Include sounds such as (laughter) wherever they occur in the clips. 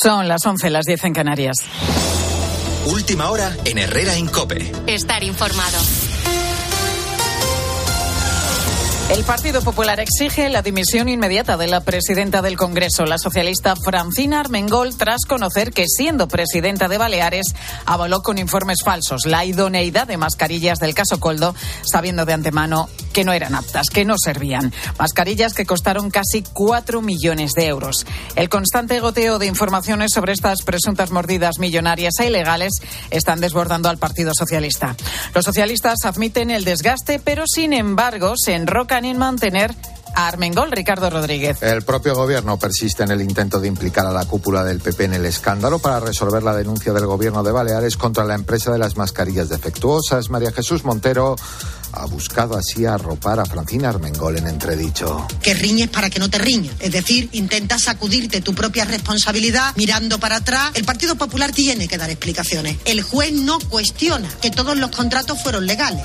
Son las 11, las 10 en Canarias. Última hora en Herrera Incope. Estar informado. El Partido Popular exige la dimisión inmediata de la presidenta del Congreso, la socialista Francina Armengol, tras conocer que, siendo presidenta de Baleares, avaló con informes falsos la idoneidad de mascarillas del caso Coldo, sabiendo de antemano que no eran aptas, que no servían. Mascarillas que costaron casi cuatro millones de euros. El constante goteo de informaciones sobre estas presuntas mordidas millonarias e ilegales están desbordando al Partido Socialista. Los socialistas admiten el desgaste, pero sin embargo se enrocan en mantener a Armengol, Ricardo Rodríguez. El propio gobierno persiste en el intento de implicar a la cúpula del PP en el escándalo para resolver la denuncia del gobierno de Baleares contra la empresa de las mascarillas defectuosas. María Jesús Montero ha buscado así arropar a Francina Armengol en entredicho. Que riñes para que no te riñas. Es decir, intentas sacudirte tu propia responsabilidad mirando para atrás. El Partido Popular tiene que dar explicaciones. El juez no cuestiona que todos los contratos fueron legales.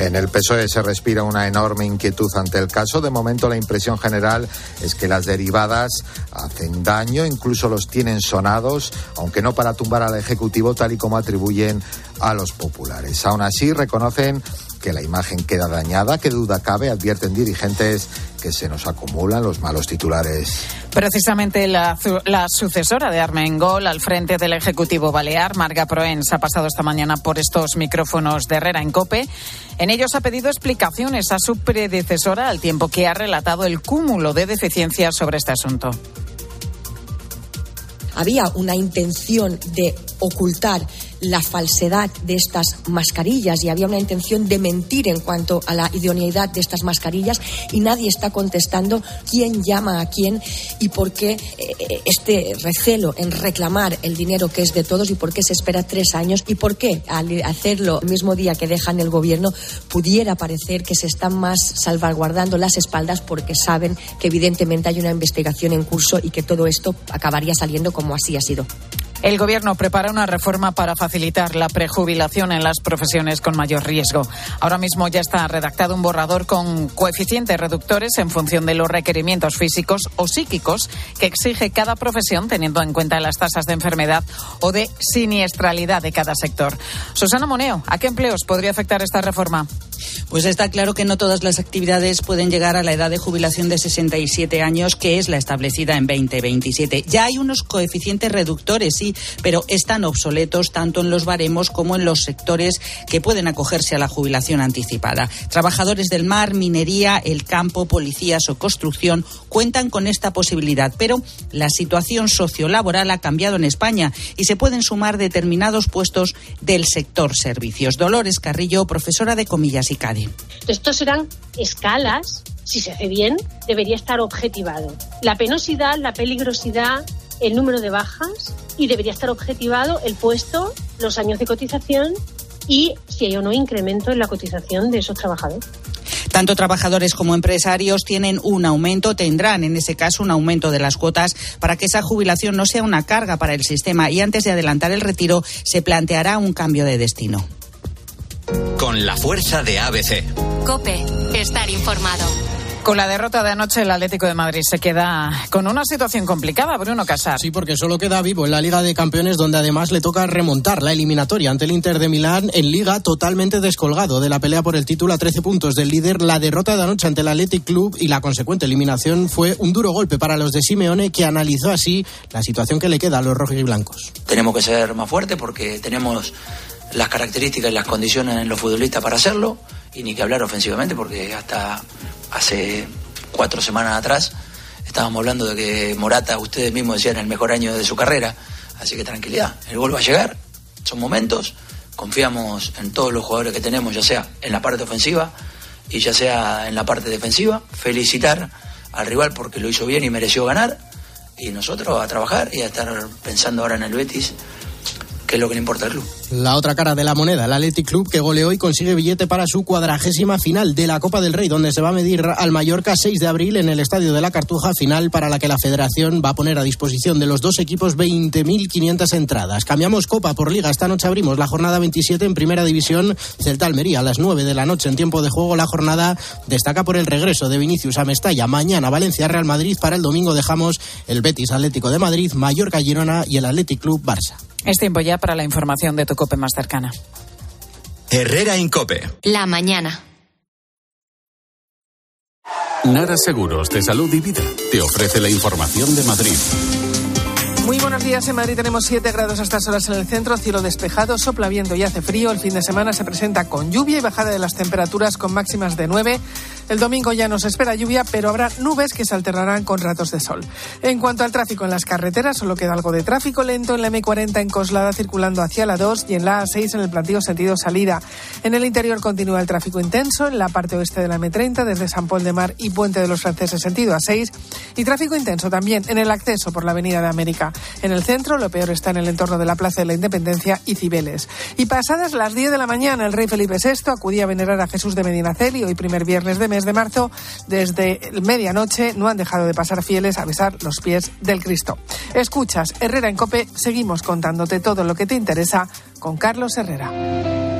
En el PSOE se respira una enorme inquietud ante el caso. De momento la impresión general es que las derivadas hacen daño, incluso los tienen sonados, aunque no para tumbar al Ejecutivo tal y como atribuyen a los populares. Aún así reconocen que la imagen queda dañada, que duda cabe, advierten dirigentes que se nos acumulan los malos titulares. Precisamente la, la, sucesora de Armengol al frente del Ejecutivo Balear, Marga Proens, ha pasado esta mañana por estos micrófonos de Herrera en Cope. En ellos ha pedido explicaciones a su predecesora al tiempo que ha relatado el cúmulo de deficiencias sobre este asunto. Había una intención de ocultar la falsedad de estas mascarillas y había una intención de mentir en cuanto a la idoneidad de estas mascarillas y nadie está contestando quién llama a quién y por qué eh, este recelo en reclamar el dinero que es de todos y por qué se espera tres años y por qué al hacerlo el mismo día que dejan el gobierno pudiera parecer que se están más salvaguardando las espaldas porque saben que evidentemente hay una investigación en curso y que todo esto acabaría saliendo como así ha sido. El Gobierno prepara una reforma para facilitar la prejubilación en las profesiones con mayor riesgo. Ahora mismo ya está redactado un borrador con coeficientes reductores en función de los requerimientos físicos o psíquicos que exige cada profesión, teniendo en cuenta las tasas de enfermedad o de siniestralidad de cada sector. Susana Moneo, ¿a qué empleos podría afectar esta reforma? Pues está claro que no todas las actividades pueden llegar a la edad de jubilación de 67 años, que es la establecida en 2027. Ya hay unos coeficientes reductores, sí, pero están obsoletos tanto en los baremos como en los sectores que pueden acogerse a la jubilación anticipada. Trabajadores del mar, minería, el campo, policías o construcción cuentan con esta posibilidad, pero la situación sociolaboral ha cambiado en España y se pueden sumar determinados puestos del sector servicios. Dolores Carrillo, profesora de comillas Estos serán escalas, si se hace bien, debería estar objetivado. La penosidad, la peligrosidad, el número de bajas y debería estar objetivado el puesto, los años de cotización y si hay o no incremento en la cotización de esos trabajadores. Tanto trabajadores como empresarios tienen un aumento, tendrán en ese caso un aumento de las cuotas para que esa jubilación no sea una carga para el sistema y antes de adelantar el retiro se planteará un cambio de destino. Con la fuerza de ABC. Cope, estar informado. Con la derrota de anoche, el Atlético de Madrid se queda con una situación complicada, Bruno Casar. Sí, porque solo queda vivo en la Liga de Campeones, donde además le toca remontar la eliminatoria ante el Inter de Milán en Liga, totalmente descolgado de la pelea por el título a 13 puntos del líder. La derrota de anoche ante el Athletic Club y la consecuente eliminación fue un duro golpe para los de Simeone, que analizó así la situación que le queda a los rojos y blancos. Tenemos que ser más fuertes porque tenemos las características y las condiciones en los futbolistas para hacerlo y ni que hablar ofensivamente porque hasta hace cuatro semanas atrás estábamos hablando de que Morata, ustedes mismos decían, el mejor año de su carrera. Así que tranquilidad, el gol va a llegar, son momentos, confiamos en todos los jugadores que tenemos, ya sea en la parte ofensiva y ya sea en la parte defensiva. Felicitar al rival porque lo hizo bien y mereció ganar. Y nosotros a trabajar y a estar pensando ahora en el Betis que es lo que le importa al club. La otra cara de la moneda, el Athletic Club, que goleó y consigue billete para su cuadragésima final de la Copa del Rey, donde se va a medir al Mallorca 6 de abril en el Estadio de la Cartuja, final para la que la Federación va a poner a disposición de los dos equipos 20.500 entradas. Cambiamos Copa por Liga. Esta noche abrimos la jornada 27 en Primera División. Celta Almería a las 9 de la noche en tiempo de juego. La jornada destaca por el regreso de Vinicius a Mestalla. Mañana Valencia Real Madrid. Para el domingo dejamos el Betis Atlético de Madrid, Mallorca Girona y el Athletic Club Barça. Es tiempo ya para la información de tu COPE más cercana. Herrera Incope. La mañana. Nara Seguros de Salud y Vida te ofrece la información de Madrid. Muy buenos días. En Madrid tenemos 7 grados a estas horas en el centro, cielo despejado, sopla viento y hace frío. El fin de semana se presenta con lluvia y bajada de las temperaturas con máximas de 9. El domingo ya nos espera lluvia, pero habrá nubes que se alternarán con ratos de sol. En cuanto al tráfico en las carreteras, solo queda algo de tráfico lento en la M40 en Coslada circulando hacia la 2 y en la A6 en el plantío sentido salida. En el interior continúa el tráfico intenso en la parte oeste de la M30 desde San Paul de Mar y Puente de los Franceses sentido A6 y tráfico intenso también en el acceso por la Avenida de América. En el centro, lo peor está en el entorno de la Plaza de la Independencia y Cibeles. Y pasadas las 10 de la mañana, el rey Felipe VI acudía a venerar a Jesús de Medinaceli, hoy primer viernes de mes de marzo. Desde medianoche no han dejado de pasar fieles a besar los pies del Cristo. Escuchas, Herrera en Cope, seguimos contándote todo lo que te interesa con Carlos Herrera.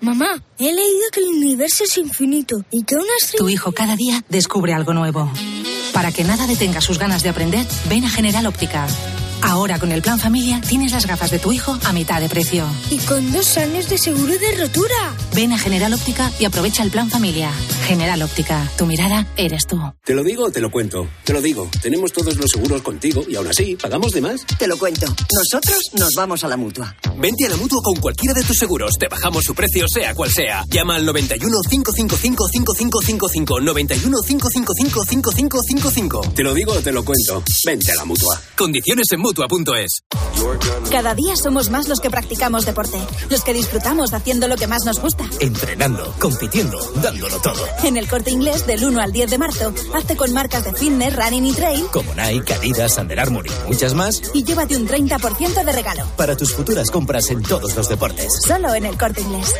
Mamá, he leído que el universo es infinito y que una estrella... Tu hijo cada día descubre algo nuevo. Para que nada detenga sus ganas de aprender, ven a General Óptica. Ahora con el plan familia tienes las gafas de tu hijo a mitad de precio. Y con dos años de seguro de rotura. Ven a General Óptica y aprovecha el plan familia. General Óptica, tu mirada eres tú. ¿Te lo digo o te lo cuento? Te lo digo. Tenemos todos los seguros contigo y aún así, ¿pagamos de más? Te lo cuento. Nosotros nos vamos a la mutua. Vente a la mutua con cualquiera de tus seguros. Te bajamos su precio, sea cual sea. Llama al 91 555 5555. 91 555 5555. Te lo digo o te lo cuento. Vente a la mutua. Condiciones en mutua.es. Cada día somos más los que practicamos deporte, los que disfrutamos haciendo lo que más nos gusta. Entrenando, compitiendo, dándolo todo. En el corte inglés del 1 al 10 de marzo, hazte con marcas de fitness, running y trail. Como Nike, Adidas, Under Armour y muchas más. Y llévate un 30% de regalo. Para tus futuras compras en todos los deportes. Solo en el corte inglés.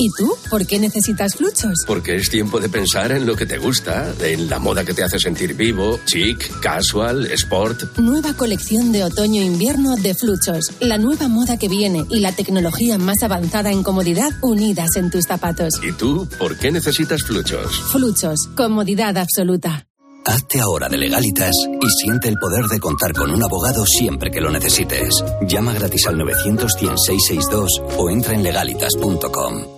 ¿Y tú? ¿Por qué necesitas fluchos? Porque es tiempo de pensar en lo que te gusta, en la moda que te hace sentir vivo, chic, casual, sport. Nueva colección de otoño-invierno de Fluchos. La nueva moda que viene y la tecnología más avanzada en comodidad unidas en tus zapatos. ¿Y tú por qué necesitas fluchos? Fluchos. Comodidad absoluta. Hazte ahora de legalitas y siente el poder de contar con un abogado siempre que lo necesites. Llama gratis al 900 662 o entra en legalitas.com.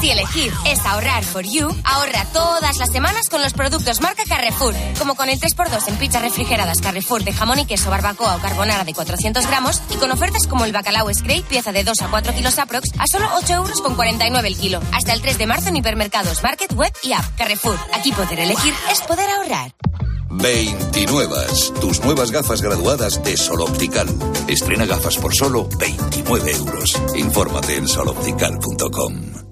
Si elegir es ahorrar for you, ahorra todas las semanas con los productos marca Carrefour. Como con el 3x2 en pizzas refrigeradas Carrefour de jamón y queso, barbacoa o carbonara de 400 gramos y con ofertas como el bacalao Scrape, pieza de 2 a 4 kilos aprox, a solo 8 euros con 49 el kilo. Hasta el 3 de marzo en hipermercados, market, web y app. Carrefour. Aquí poder elegir es poder ahorrar. 29. Tus nuevas gafas graduadas de Sol Optical. Estrena gafas por solo 29 euros. Infórmate en soloptical.com.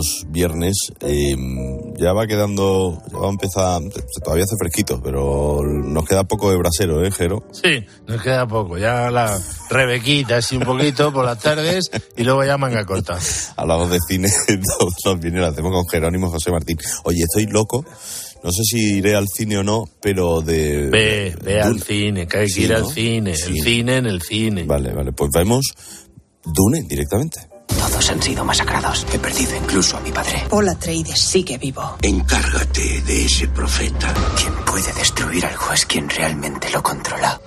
Los viernes eh, ya va quedando, ya va a empezar, todavía hace fresquito, pero nos queda poco de brasero, ¿eh, Jero? Sí, nos queda poco. Ya la rebequita así un poquito por las tardes y luego ya manga corta. Hablamos de cine (laughs) todos los viernes, lo hacemos con Jerónimo José Martín. Oye, estoy loco. No sé si iré al cine o no, pero de... Ve, ve al cine, que hay que Sí, ir al cine. Sí. El cine en el cine. Vale, vale, pues vemos Dune directamente. Todos han sido masacrados. He perdido incluso a mi padre. Hola, Atreides sigue vivo. Encárgate de ese profeta. Quien puede destruir algo es quien realmente lo controla.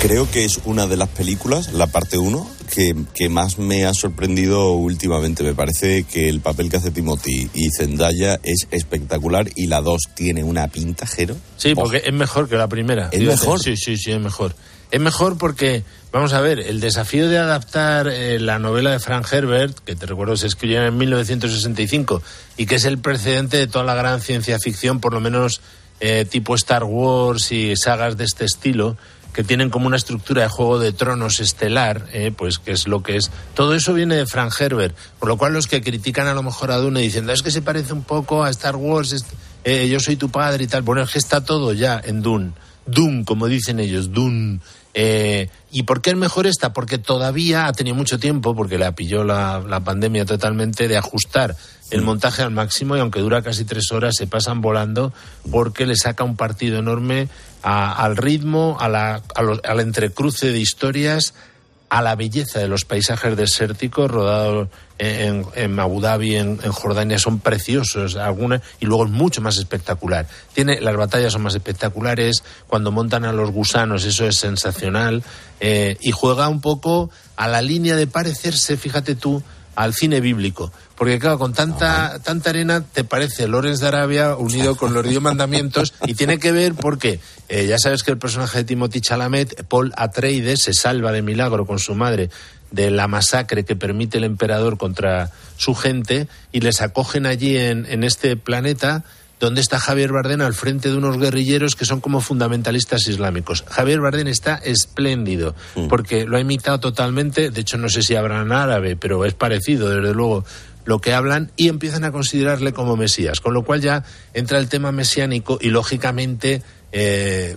Creo que es una de las películas, la parte 1, que, que más me ha sorprendido últimamente. Me parece que el papel que hace Timothy y Zendaya es espectacular y la 2 tiene una pinta, Jero. Sí, porque es mejor que la primera. ¿Es mejor? Sí, sí, sí, es mejor. Es mejor porque, vamos a ver, el desafío de adaptar eh, la novela de Frank Herbert, que te recuerdo se escribió en 1965, y que es el precedente de toda la gran ciencia ficción, por lo menos eh, tipo Star Wars y sagas de este estilo, que tienen como una estructura de juego de tronos estelar, eh, pues que es lo que es. Todo eso viene de Frank Herbert, por lo cual los que critican a lo mejor a Dune diciendo es que se parece un poco a Star Wars, eh, yo soy tu padre y tal. Bueno, es que está todo ya en Dune. Dune, como dicen ellos, Dune. Eh, ¿Y por qué es mejor esta? Porque todavía ha tenido mucho tiempo, porque la pilló la, la pandemia totalmente, de ajustar el montaje al máximo y aunque dura casi tres horas, se pasan volando porque le saca un partido enorme a- al ritmo, a la, a los- al entrecruce de historias, a la belleza de los paisajes desérticos rodados en, en Abu Dhabi, en, en Jordania, son preciosos algunas y luego es mucho más espectacular. Tiene las batallas son más espectaculares cuando montan a los gusanos eso es sensacional eh, y juega un poco a la línea de parecerse, fíjate tú, al cine bíblico. Porque claro, con tanta, tanta arena te parece Lorenz de Arabia unido con los diez mandamientos y tiene que ver porque eh, ya sabes que el personaje de Timothy Chalamet, Paul Atreides, se salva de milagro con su madre de la masacre que permite el emperador contra su gente y les acogen allí en, en este planeta donde está Javier Bardem al frente de unos guerrilleros que son como fundamentalistas islámicos. Javier Bardem está espléndido porque lo ha imitado totalmente, de hecho no sé si hablan árabe, pero es parecido desde luego lo que hablan y empiezan a considerarle como Mesías, con lo cual ya entra el tema mesiánico y lógicamente eh,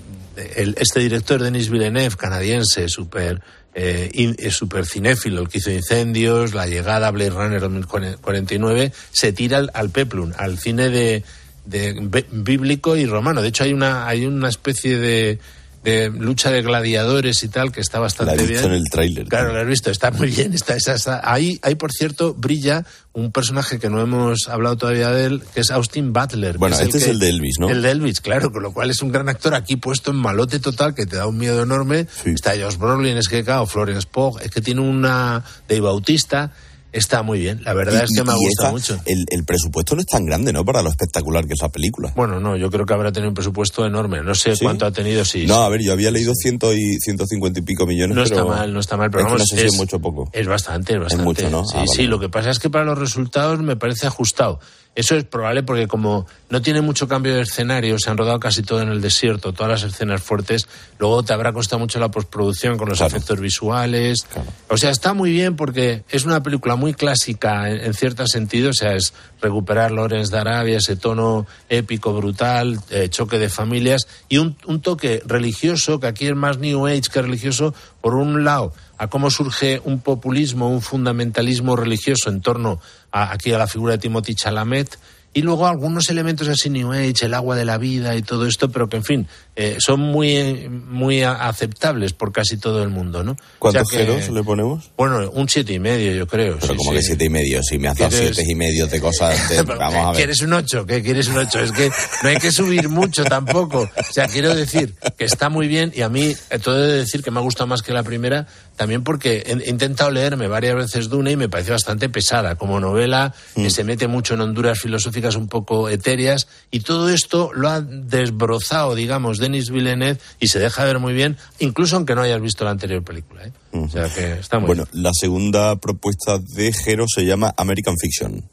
el- este director Denis Villeneuve, canadiense, súper eh, eh, super cinéfilo, el que hizo Incendios, La Llegada, Blade Runner 2049, se tira al, al peplum, al cine de, de bíblico y romano. De hecho, hay una, hay una especie de, de lucha de gladiadores y tal que está bastante La he bien. visto en el tráiler. Claro, lo has visto, está muy bien. Está, está- Ahí, ahí, por cierto, brilla un personaje que no hemos hablado todavía de él, que es Austin Butler. Bueno, este es que- el de Elvis, ¿no? El de Elvis, claro, con lo cual es un gran actor aquí puesto en malote total que te da un miedo enorme. Está Josh Brolin, es que claro, Florence Pugh, es que tiene una de Bautista. Está muy bien, la verdad Y- es que me ha gustado mucho. El, el presupuesto no es tan grande, ¿no? Para lo espectacular que es la película. Bueno, no, yo creo que habrá tenido un presupuesto enorme. No sé ¿Sí? cuánto ha tenido, sí. No, a ver, yo había leído ciento y, 150 y pico millones. No está mal, no está mal, pero es que vamos, no sé si es- es mucho o poco. Es bastante, es bastante. mucho, ¿no? Sí, Ah, vale. sí, lo que pasa es que para los resultados me parece ajustado. Eso es probable porque como no tiene mucho cambio de escenario, se han rodado casi todo en el desierto, todas las escenas fuertes, luego te habrá costado mucho la postproducción con los efectos visuales. O sea, está muy bien porque es una película muy clásica en, en cierto sentido, o sea, es recuperar Lorenz de Arabia, ese tono épico, brutal, eh, choque de familias y un, un toque religioso, que aquí es más New Age que religioso, por un lado, a cómo surge un populismo, un fundamentalismo religioso en torno a, aquí a la figura de Timothy Chalamet, y luego algunos elementos así New Age, el agua de la vida y todo esto, pero que en fin, eh, son muy, muy aceptables por casi todo el mundo, ¿no? ¿Cuántos O sea que- ceros le ponemos? Bueno, un siete y medio, yo creo. Pero sí, como sí. que siete y medio, si me has dado ¿Quieres- siete y medio de cosas, (laughs) de- vamos a ver. ¿Quieres un 8? ¿Qué quieres un 8? Es que no hay que subir mucho tampoco. O sea, quiero decir que está muy bien y a mí, eh, todo de decir que me ha gustado más que la primera, también porque he, he intentado leerme varias veces Dune y me parece bastante pesada como novela, que se mete mucho en honduras filosóficas un poco etéreas, y todo esto lo ha desbrozado, digamos, Denis Villeneuve y se deja ver muy bien, incluso aunque no hayas visto la anterior película. ¿eh? O sea que está muy Bueno, la segunda propuesta de Jero se llama American Fiction.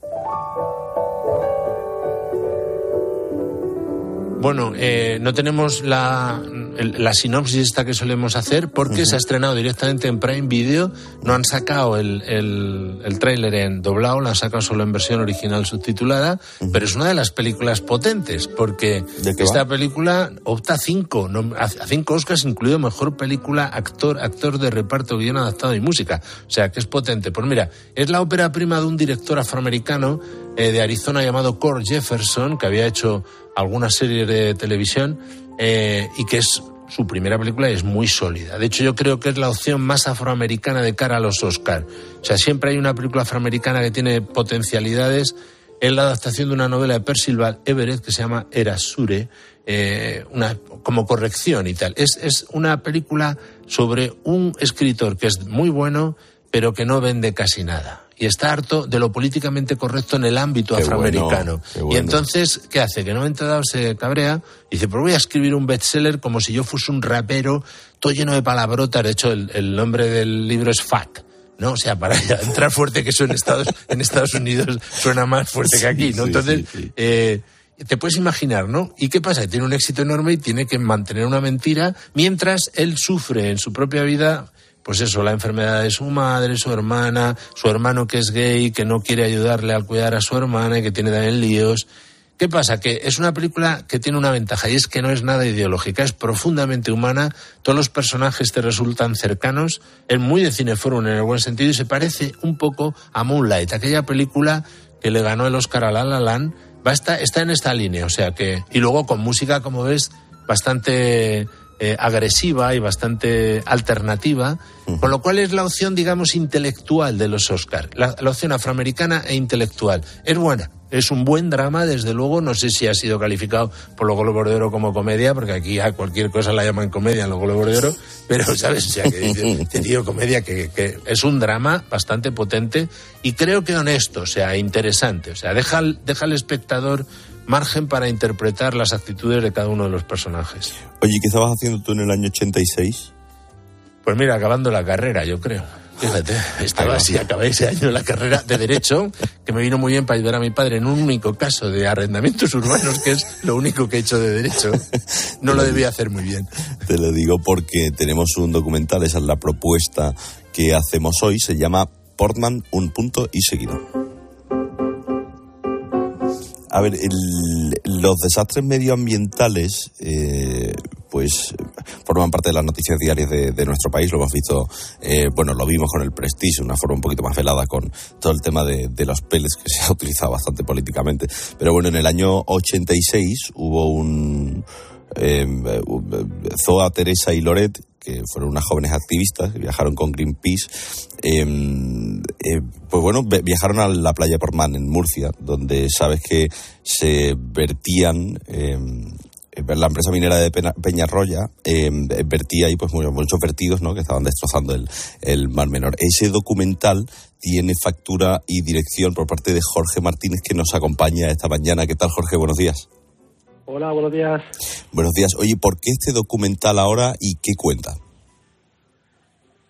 Bueno, eh, no tenemos la, la sinopsis esta que solemos hacer porque se ha estrenado directamente en Prime Video. No han sacado el, el, el tráiler en doblado, la han sacado solo en versión original subtitulada, pero es una de las películas potentes porque esta va? película opta a cinco, a a cinco Oscars, incluido mejor película, actor, actor de reparto, guion adaptado y música. O sea, que es potente. Pues mira, es la ópera prima de un director afroamericano eh, de Arizona llamado Core Jefferson, que había hecho algunas series de televisión eh, y que es su primera película y es muy sólida. De hecho, yo creo que es la opción más afroamericana de cara a los Oscar. O sea, siempre hay una película afroamericana que tiene potencialidades. Es la adaptación de una novela de Percival Everett que se llama Erasure, eh, una, como corrección y tal. Es, es una película sobre un escritor que es muy bueno, pero que no vende casi nada. Y está harto de lo políticamente correcto en el ámbito Qué afroamericano. bueno, Y entonces, ¿qué hace? Que no momento dado se cabrea y dice, pues voy a escribir un bestseller como si yo fuese un rapero, todo lleno de palabrotas. De hecho, el, el nombre del libro es Fat. ¿no? O sea, para (laughs) entrar fuerte, que eso en Estados, en Estados Unidos suena más fuerte que aquí, ¿no? Entonces, sí, sí. eh, te puedes imaginar, ¿no? ¿Y qué pasa? Tiene un éxito enorme y tiene que mantener una mentira mientras él sufre en su propia vida, pues eso, la enfermedad de su madre, su hermana, su hermano que es gay, que no quiere ayudarle al cuidar a su hermana y que tiene también líos. ¿Qué pasa? Que es una película que tiene una ventaja y es que no es nada ideológica, es profundamente humana, todos los personajes te resultan cercanos, es muy de cineforum en el buen sentido y se parece un poco a Moonlight, aquella película que le ganó el Oscar a La La Land, va a estar- está en esta línea, o sea que... Y luego con música, como ves, bastante eh, agresiva y bastante alternativa, con lo cual es la opción, digamos, intelectual de los Oscar, la, la opción afroamericana e intelectual. Es buena, es un buen drama, desde luego, no sé si ha sido calificado por los Globos de Oro como comedia, porque aquí a cualquier cosa la llaman comedia en los Globos de Oro, pero, ¿sabes? O sea, que te (laughs) digo comedia, que, que es un drama bastante potente y creo que honesto, o sea, interesante, o sea, deja, deja al espectador margen para interpretar las actitudes de cada uno de los personajes. Oye, ¿qué estabas haciendo tú en el año 86? Pues mira, acabando la carrera, yo creo. Fíjate, estaba así, acabé ese año la carrera de Derecho, que me vino muy bien para ayudar a mi padre en un único caso de arrendamientos urbanos, que es lo único que he hecho de Derecho. No lo debía hacer muy bien. Te lo digo porque tenemos un documental, esa es la propuesta que hacemos hoy, se llama Portman, un punto y seguido. A ver, el- los desastres medioambientales, eh, pues forman parte de las noticias diarias de, nuestro país. Lo hemos visto, eh, bueno, lo vimos con el Prestige, una forma un poquito más velada con todo el tema de los peles que (laughs) se ha utilizado bastante políticamente. Pero bueno, en el año 86 hubo un eh, eh, Zoa, Teresa y Loret, que fueron unas jóvenes activistas que viajaron con Greenpeace, eh, eh, pues bueno, vi- viajaron a la playa Portman en Murcia, donde sabes que se vertían. eh, la empresa minera de Peñarroya vertía ahí pues muchos, muchos vertidos ¿no? que estaban destrozando el, el Mar Menor. Ese documental tiene factura y dirección por parte de Jorge Martínez que nos acompaña esta mañana. ¿Qué tal Jorge? Buenos días. Hola, buenos días. Buenos días. Oye, ¿por qué este documental ahora y qué cuenta?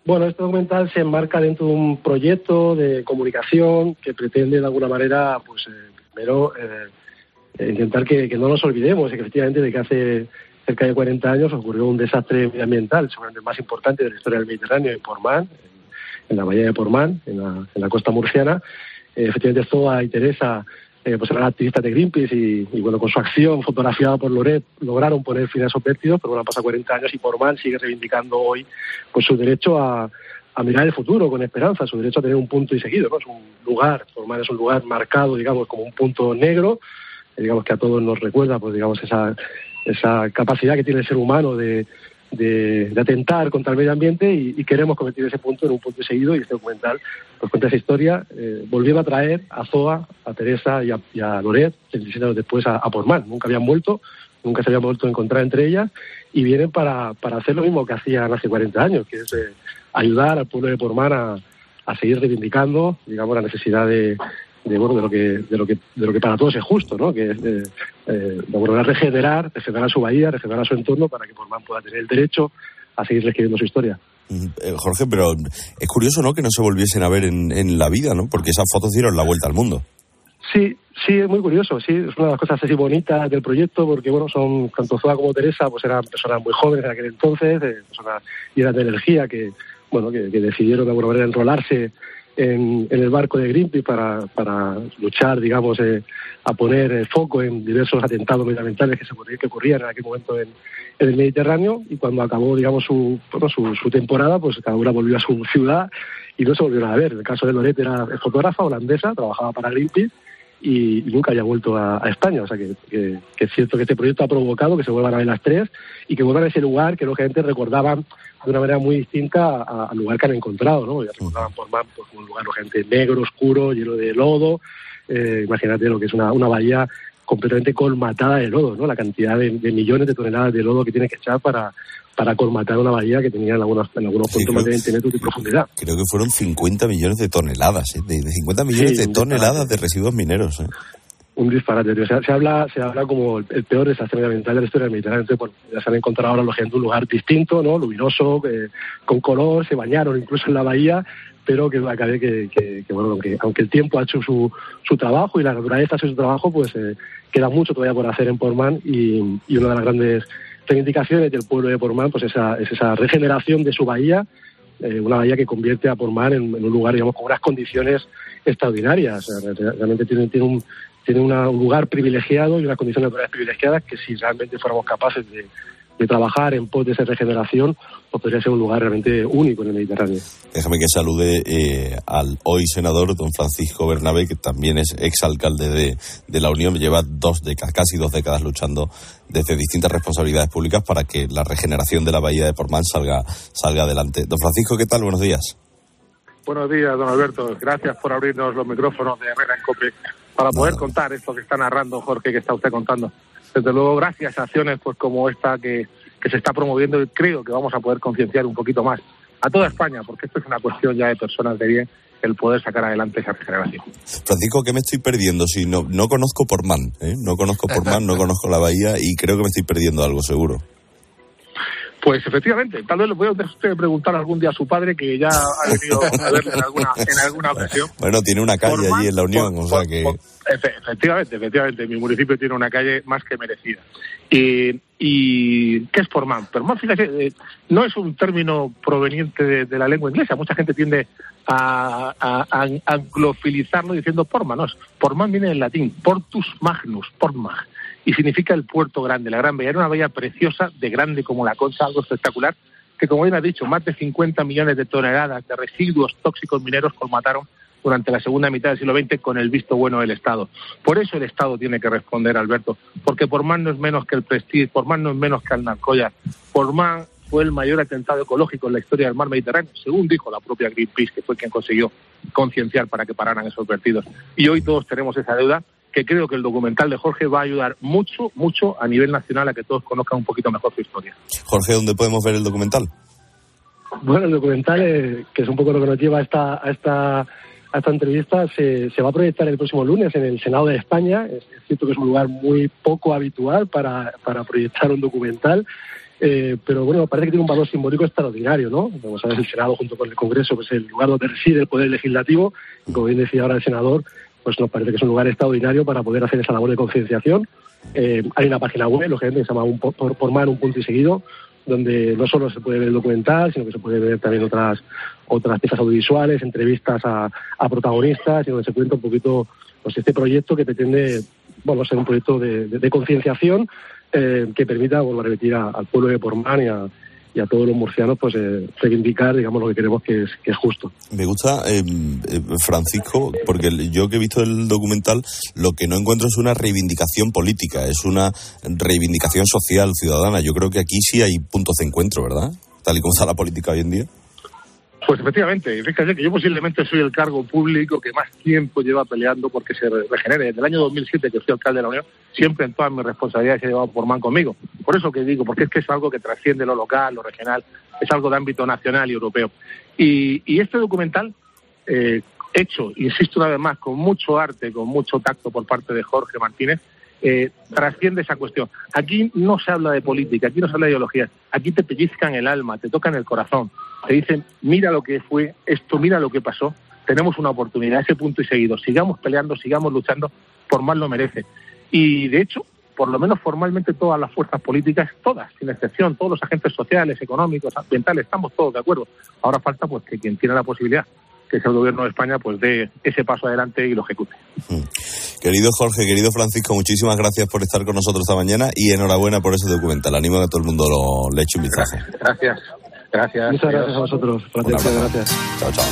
Bueno, este documental se enmarca dentro de un proyecto de comunicación que pretende de alguna manera, pues eh, primero eh, eh, intentar que, que no nos olvidemos efectivamente de que hace cerca de 40 años ocurrió un desastre medioambiental, seguramente el más importante de la historia del Mediterráneo, en Portman, en, en la bahía de Portman, en la, en la costa murciana. Eh, efectivamente, Zoa y Teresa eh, pues eran activistas de Greenpeace y, y, bueno, con su acción fotografiada por Loret lograron poner fin a esos vértidos, pero bueno, han pasado 40 años y Portman sigue reivindicando hoy pues su derecho a, a mirar el futuro con esperanza, su derecho a tener un punto y seguido, ¿no? Es un lugar, Portman es un lugar marcado, digamos, como un punto negro, eh, digamos que a todos nos recuerda, pues digamos, esa, esa capacidad que tiene el ser humano de, de, atentar contra el medio ambiente y, queremos convertir ese punto en un punto seguido y este documental pues cuenta esa historia eh, volviendo a traer a Zoa, a Teresa y a, y a Loret, 37 años después a, a Portman. Nunca habían vuelto, nunca se habían vuelto a encontrar entre ellas y vienen para, para hacer lo mismo que hacían hace 40 años, que es eh, ayudar al pueblo de Porman a, a seguir reivindicando, digamos, la necesidad de, de, bueno, de lo que de lo que de lo que para todos es justo, ¿no? Que es de, eh, de volver a regenerar, regenerar su bahía, regenerar su entorno para que Porman pueda tener el derecho a seguir escribiendo su historia. Eh, Jorge, pero es curioso, ¿no? Que no se volviesen a ver en, en la vida, ¿no? Porque esas fotos dieron la vuelta al mundo. Sí, sí, es muy curioso, sí, es una de las cosas así bonitas del proyecto, porque bueno, son tanto Zoa como Teresa, pues eran personas muy jóvenes en aquel entonces, eh, personas llenas de energía que, bueno, que, que decidieron de alguna manera enrolarse en, el barco de Greenpeace para, para luchar, digamos, eh, a poner eh, foco en diversos atentados medioambientales que se que ocurrían en aquel momento en, el Mediterráneo y cuando acabó, digamos, su, su, temporada, pues cada una volvió a su (laughs) ciudad y no se volvieron a ver. El caso de Loret era fotógrafa holandesa, trabajaba para Greenpeace y, nunca haya vuelto a, a, España. O sea que, que, que, es cierto que este proyecto ha provocado que se vuelvan a ver las tres y que vuelvan a ese lugar que lógicamente recordaban de una manera muy distinta al lugar que han encontrado, ¿no? Ya recordaban por más pues, un lugar gente negro, oscuro, lleno de lodo. Eh, imagínate lo que es una, una bahía completamente colmatada de lodo, ¿no? La cantidad de, de, millones de toneladas de lodo que tiene que echar para, para colmatar una bahía que tenía en algunos, en algunos puntos sí, más de 20 metros de profundidad. Creo que fueron 50 millones de toneladas, ¿eh? de, de 50 millones sí, de toneladas de residuos mineros. ¿eh? Un disparate. Se, habla, se habla como el peor desastre medioambiental de la historia del Mediterráneo. Entonces, bueno, ya se han encontrado ahora los gente un lugar distinto, ¿no? Luminoso, eh, con color, se bañaron incluso en la bahía, pero que acabé que, que, que, bueno, aunque, aunque el tiempo ha hecho su, su trabajo y la naturaleza ha hecho su trabajo, pues eh, queda mucho todavía por hacer en Portman y, una de las grandes reivindicaciones del pueblo de Portman pues esa, es esa regeneración de su bahía, eh, una bahía que convierte a Portman en, un lugar, digamos, con unas condiciones extraordinarias. Realmente tiene, tiene, un, tiene una, un lugar privilegiado y unas condiciones naturales privilegiadas que si realmente fuéramos capaces de, de trabajar en pos de esa regeneración, pues podría ser un lugar realmente único en el Mediterráneo. Déjame que salude eh, al hoy senador don Francisco Bernabé, que también es exalcalde de, de la Unión, lleva dos décadas, casi dos décadas luchando desde distintas responsabilidades públicas para que la regeneración de la bahía de Portman salga, salga adelante. Don Francisco, ¿qué tal? Buenos días. Buenos días, don Alberto. Gracias por abrirnos los micrófonos de Herrera en COPE para poder contar esto que está narrando Jorge, que está usted contando desde luego gracias a acciones pues como esta que, que se está promoviendo y creo que vamos a poder concienciar un poquito más a toda España, porque esto es una cuestión ya de personas de bien, el poder sacar adelante esa regeneración. Francisco, ¿qué me estoy perdiendo? Si no, no conozco Portman, ¿eh? no conozco Portman, no conozco la bahía y creo que me estoy perdiendo algo, seguro. Pues efectivamente, tal vez le voy a usted preguntar algún día a su padre que ya ha venido a verle en alguna, en alguna ocasión. Bueno, tiene una calle allí en la Unión, por, o sea que... Efectivamente, efectivamente, mi municipio tiene una calle más que merecida. Y, y ¿qué es Portman? Portman, fíjate, eh, no es un término proveniente de, de, la lengua inglesa. Mucha gente tiende a, a, a anglofilizarlo diciendo Portman. Portman viene del latín, Portus Magnus, Portmag y significa el puerto grande, la Gran Bahía. Era una bahía preciosa, de grande como la Concha, algo espectacular, que como bien ha dicho, más de 50 millones de toneladas de residuos tóxicos mineros colmataron durante la segunda mitad del siglo XX con el visto bueno del Estado. Por eso el Estado tiene que responder, Alberto, porque por más no es menos que el Prestige, por más no es menos que el Narcoya, por más fue el mayor atentado ecológico en la historia del mar Mediterráneo, según dijo la propia Greenpeace, que fue quien consiguió concienciar para que pararan esos vertidos. Y hoy todos tenemos esa deuda que creo que el documental de Jorge va a ayudar mucho, mucho a nivel nacional a que todos conozcan un poquito mejor su historia. Jorge, ¿dónde podemos ver el documental? Bueno, el documental, eh, que es un poco lo que nos lleva a esta, a esta, a esta entrevista, se, se va a proyectar el próximo lunes en el Senado de España. Es, es cierto que es un lugar muy poco habitual para, para proyectar un documental. Eh, pero bueno, parece que tiene un valor simbólico extraordinario, ¿no? Como sabes, el Senado junto con el Congreso, pues el lugar donde reside el Poder Legislativo, y como bien decía ahora el senador, pues nos parece que es un lugar extraordinario para poder hacer esa labor de concienciación. Eh, hay una página web, lógicamente, que se llama un, por, por mar, un punto y seguido, donde no solo se puede ver el documental, sino que se puede ver también otras otras piezas audiovisuales, entrevistas a, a protagonistas, y donde se cuenta un poquito pues este proyecto que pretende bueno ser un proyecto de, de, de concienciación eh, que permita volver a repetir a, al pueblo de Portman y a, a todos los murcianos pues eh, reivindicar digamos lo que queremos que es, que es justo. Me gusta eh, eh, Francisco porque yo que he visto el documental lo que no encuentro es una reivindicación política, es una reivindicación social ciudadana. Yo creo que aquí sí hay puntos de encuentro, ¿verdad? Tal y como está la política hoy en día. Pues efectivamente, fíjate que yo posiblemente soy el cargo público que más tiempo lleva peleando porque se regenere. Desde el año 2007 que fui alcalde de la Unión, siempre en todas mis responsabilidades he llevado por man conmigo. Por eso que digo, porque es que es algo que trasciende lo local, lo regional. es algo de ámbito nacional y europeo. Y, y este documental, eh, hecho, insisto una vez más, con mucho arte, con mucho tacto por parte de Jorge Martínez, eh, trasciende esa cuestión. Aquí no se habla de política, aquí no se habla de ideologías, aquí te pellizcan el alma, te tocan el corazón, te dicen, mira lo que fue esto, mira lo que pasó, tenemos una oportunidad, ese punto y seguido, sigamos peleando, sigamos luchando, por más lo merece. Y de hecho, por lo menos formalmente todas las fuerzas políticas, todas, sin excepción, todos los agentes sociales, económicos, ambientales, estamos todos de acuerdo. Ahora falta pues que quien tiene la posibilidad que es el gobierno de España, pues dé ese paso adelante y lo ejecute. Querido Jorge, querido Francisco, muchísimas gracias por estar con nosotros esta mañana y enhorabuena por ese documental. Animo a que todo el mundo lo le eche un vistazo. Gracias. Gracias. Muchas gracias a vosotros. Francisco, gracias. Chao, chao.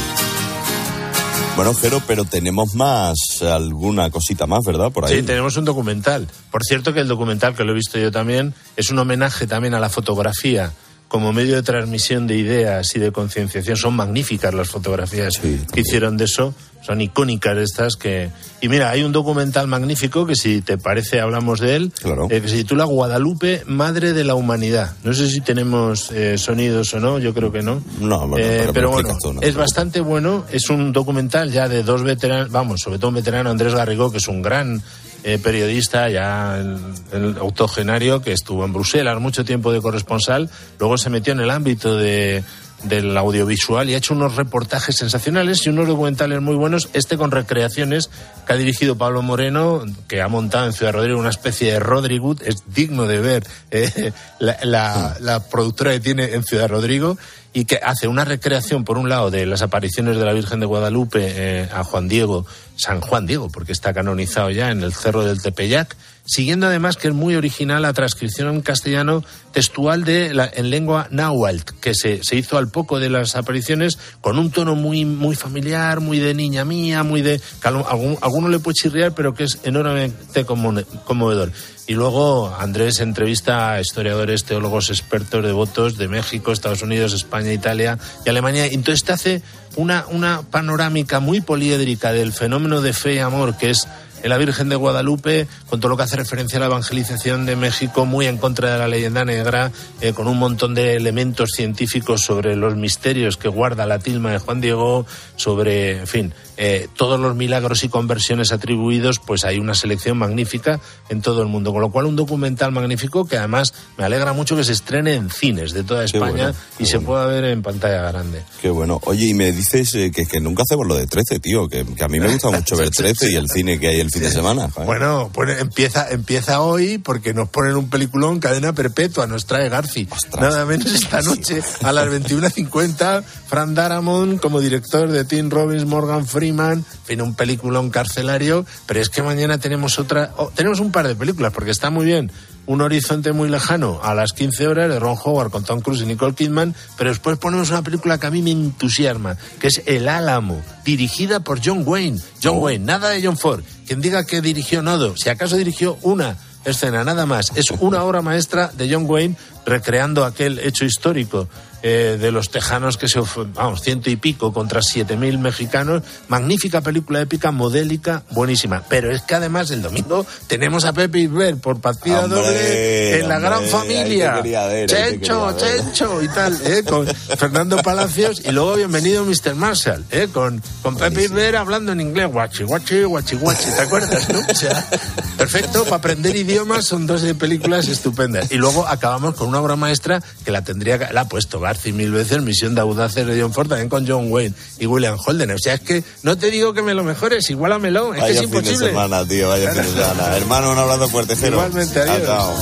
Bueno, Jero, pero tenemos más, alguna cosita más, ¿verdad? Por ahí. Sí, tenemos un documental. Por cierto que el documental, que lo he visto yo también, es un homenaje también a la fotografía como medio de transmisión de ideas y de concienciación. Son magníficas las fotografías que hicieron de eso. Son icónicas estas que... Y mira, hay un documental magnífico que si te parece hablamos de él, eh, que se titula Guadalupe, Madre de la Humanidad. No sé si tenemos eh, sonidos o no, yo creo que no. No, bueno, Eh, pero, bueno, ¿no? es bastante bueno. Es un documental ya de dos veteranos, vamos, sobre todo un veterano, Andrés Garrigó, que es un gran eh, periodista, ya el, el octogenario, que estuvo en Bruselas mucho tiempo de corresponsal, luego se metió en el ámbito de del audiovisual y ha hecho unos reportajes sensacionales y unos documentales muy buenos, este con recreaciones que ha dirigido Pablo Moreno, que ha montado en Ciudad Rodrigo una especie de Rodrigo, es digno de ver eh, (laughs) la, la- la productora que tiene en Ciudad Rodrigo y que hace una recreación, por un lado, de las apariciones de la Virgen de Guadalupe eh, a Juan Diego, San Juan Diego, porque está canonizado ya en el Cerro del Tepeyac, siguiendo además que es muy original la transcripción en castellano textual de la, en lengua náhuatl, que se, se hizo al poco de las apariciones con un tono muy, muy familiar, muy de niña mía, muy de... que alguno le puede chirriar, pero que es enormemente conmo- conmovedor. Y luego Andrés entrevista a historiadores, teólogos expertos, devotos de México, Estados Unidos, España, Italia y Alemania. Entonces te hace una, una panorámica muy poliédrica del fenómeno de fe y amor que es la Virgen de Guadalupe, con todo lo que hace referencia a la evangelización de México, muy en contra de la leyenda negra, eh, con un montón de elementos científicos sobre los misterios que guarda la tilma de Juan Diego, sobre, en fin, eh, todos los milagros y conversiones atribuidos, pues hay una selección magnífica en todo el mundo. Con lo cual, un documental magnífico que además me alegra mucho que se estrene en cines de toda España bueno, y se pueda ver en pantalla grande. Qué bueno. Oye, y me dices eh, que, que nunca hacemos lo de 13, tío, que, que a mí me (laughs) gusta mucho ver 13 y el cine que hay el fin de semana. joder. Bueno, pues empieza, empieza hoy porque nos ponen un peliculón cadena perpetua, nos trae Garci. Nada menos esta noche a las 21.50, Fran Daramon como director de Tim Robbins, Morgan Freeman, en fin, un peliculón carcelario, pero es que mañana tenemos otra, oh, tenemos un par de películas porque está muy bien. Un horizonte muy lejano a las 15 horas de Ron Howard con Tom Cruise y Nicole Kidman, pero después ponemos una película que a mí me entusiasma, que es El Álamo, dirigida por John Wayne. John Wayne, nada de John Ford. Quien diga que dirigió Nodo, si acaso dirigió una escena, nada más. Es una obra maestra de John Wayne recreando aquel hecho histórico eh, de los tejanos que se, vamos, ciento y pico contra siete mil mexicanos. Magnífica película épica, modélica, buenísima. Pero es que además el domingo tenemos a Pepe Isbert por partida Hombre, doble en la gran familia. ver, Chencho. Chencho y tal, ¿eh? con Fernando Palacios y luego bienvenido Mr. Marshall, ¿eh? con, con Pepe Isbert hablando en inglés, guachi, guachi, guachi, guachi, ¿te acuerdas? No? O sea, perfecto, para aprender idiomas son dos películas estupendas. Y luego acabamos con una obra maestra que la tendría que, la ha puesto Garci mil veces, Misión de Audaces de John Ford, también con John Wayne y William Holden. O sea, es que no te digo que me lo mejores, igualamelo, es Vaya que es fin de imposible. semana, tío, vaya fin de semana. (laughs) Hermano, un abrazo fuerte, Jero. Igualmente, adiós.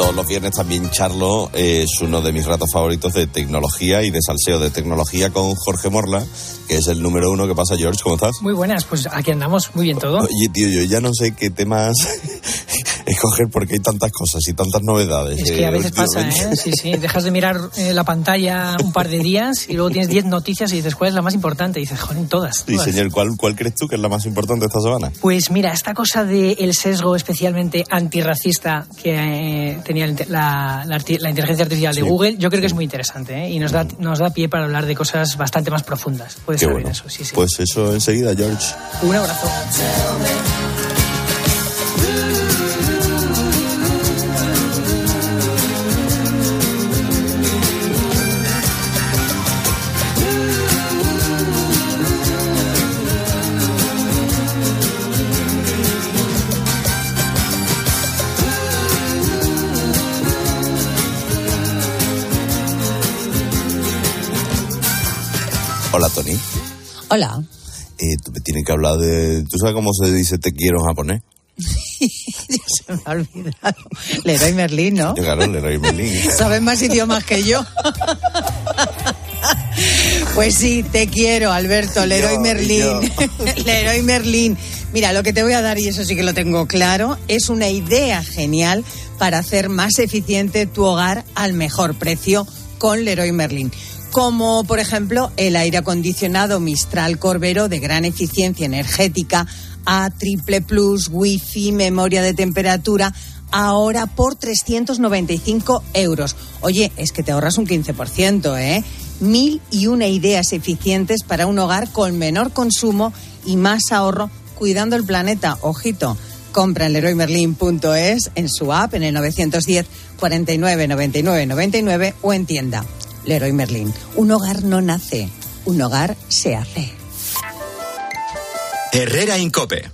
Todos los viernes también charlo eh, es uno de mis ratos favoritos de tecnología y de salseo de tecnología con Jorge Morla, que es el número uno. ¿Qué pasa, George? ¿Cómo estás? Muy buenas, pues aquí andamos, muy bien todo. Oye, tío, yo ya no sé qué temas escoger porque hay tantas cosas y tantas novedades. Es que a eh, veces pasa. ¿eh? Sí, sí. Dejas de mirar eh, la pantalla un par de días y luego tienes 10 noticias y dices, ¿cuál es la más importante? Y dices, joder, todas. Sí, todas. señor, ¿cuál, ¿cuál crees tú que es la más importante esta semana? Pues mira, esta cosa del sesgo especialmente antirracista que eh, tenía la, la- inteligencia artificial de Sí. Google, yo creo que es muy interesante ¿eh? y nos da, nos da pie para hablar de cosas bastante más profundas. Puede ser bueno. eso, sí, sí. Pues eso enseguida, George. Un abrazo. Tony. Hola. Eh, tú me tienes que hablar de... ¿Tú sabes cómo se dice te quiero en japonés? (laughs) Se me ha olvidado. Leroy Merlin, ¿no? Yo, claro, Leroy Merlin. (laughs) Sabes más idiomas que yo. (laughs) Pues sí, te quiero, Alberto, Leroy yo, Merlin. Leroy Merlin. Mira, lo que te voy a dar, y eso sí que lo tengo claro, es una idea genial para hacer más eficiente tu hogar al mejor precio con Leroy Merlin. Como, por ejemplo, el aire acondicionado Mistral Corbero de gran eficiencia energética, A triple plus, wifi, memoria de temperatura, ahora por 395 euros. Oye, es que te ahorras un 15%, ¿eh? Mil y una ideas eficientes para un hogar con menor consumo y más ahorro, cuidando el planeta. Ojito, compra en leroymerlin.es, en su app, en el 910 49 99 99 o en tienda. Leroy Merlin. Un hogar no nace, un hogar se hace. Herrera Incope.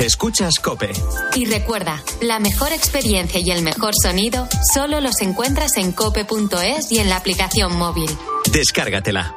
Escuchas Cope. Y recuerda, la mejor experiencia y el mejor sonido solo los encuentras en cope.es y en la aplicación móvil. Descárgatela.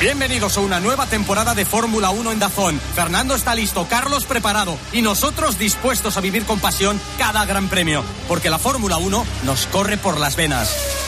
Bienvenidos a una nueva temporada de Fórmula 1 en Dazón. Fernando está listo, Carlos preparado y nosotros dispuestos a vivir con pasión cada gran premio, porque la Fórmula 1 nos corre por las venas.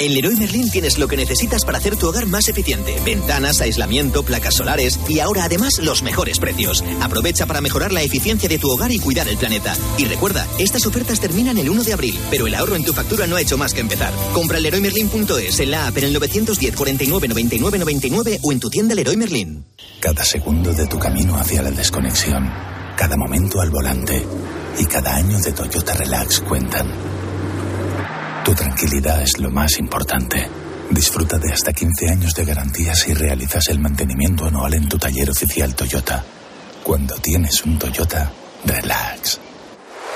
En Leroy Merlin tienes lo que necesitas para hacer tu hogar más eficiente. Ventanas, aislamiento, placas solares y ahora además los mejores precios. Aprovecha para mejorar la eficiencia de tu hogar y cuidar el planeta. Y recuerda, estas ofertas terminan el 1 de abril, pero el ahorro en tu factura no ha hecho más que empezar. Compra en leroymerlin.es, en la app en el 910 49 99 99 o en tu tienda Leroy Merlin. Cada segundo de tu camino hacia la desconexión, cada momento al volante y cada año de Toyota Relax cuentan. Tu tranquilidad es lo más importante. Disfruta de hasta 15 años de garantía si realizas el mantenimiento anual en tu taller oficial Toyota. Cuando tienes un Toyota, relax.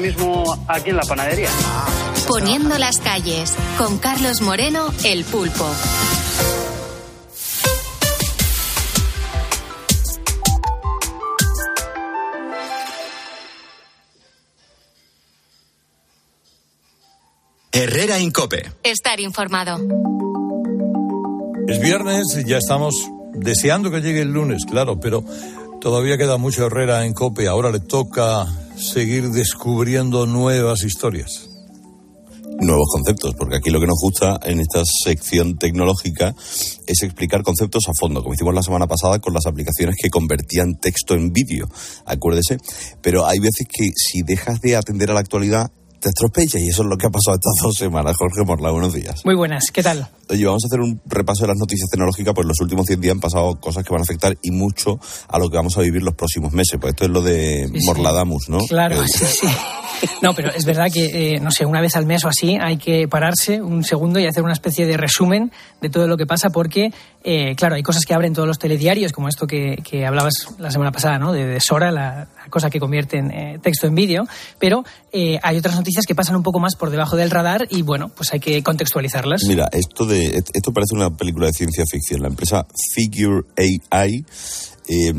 mismo aquí en la panadería. Poniendo las calles, con Carlos Moreno, el pulpo. Herrera Incope. Estar informado. Es viernes, ya estamos deseando que llegue el lunes, claro, pero todavía queda mucho Herrera en Cope. Ahora le toca seguir descubriendo nuevas historias nuevos conceptos, porque aquí lo que nos gusta en esta sección tecnológica es explicar conceptos a fondo, como hicimos la semana pasada con las aplicaciones que convertían texto en vídeo, acuérdese. Pero hay veces que si dejas de atender a la actualidad, te estropella y eso es lo que ha pasado estas dos semanas. Jorge Morla, buenos días. Muy buenas, ¿qué tal? Oye, vamos a hacer un repaso de las noticias tecnológicas, pues los últimos 100 días han pasado cosas que van a afectar y mucho a lo que vamos a vivir los próximos meses. Pues esto es lo de Morladamus, ¿no? Claro, sí, sí. No, pero es verdad que, eh, no sé, una vez al mes o así hay que pararse un segundo y hacer una especie de resumen de todo lo que pasa porque, eh, claro, hay cosas que abren todos los telediarios, como esto que, hablabas la semana pasada, ¿no? De, Sora, la, cosa que convierte en eh, texto en vídeo, pero hay otras noticias que pasan un poco más por debajo del radar y, bueno, pues hay que contextualizarlas. Mira, esto, de, esto parece una película de ciencia ficción. La empresa Figure AI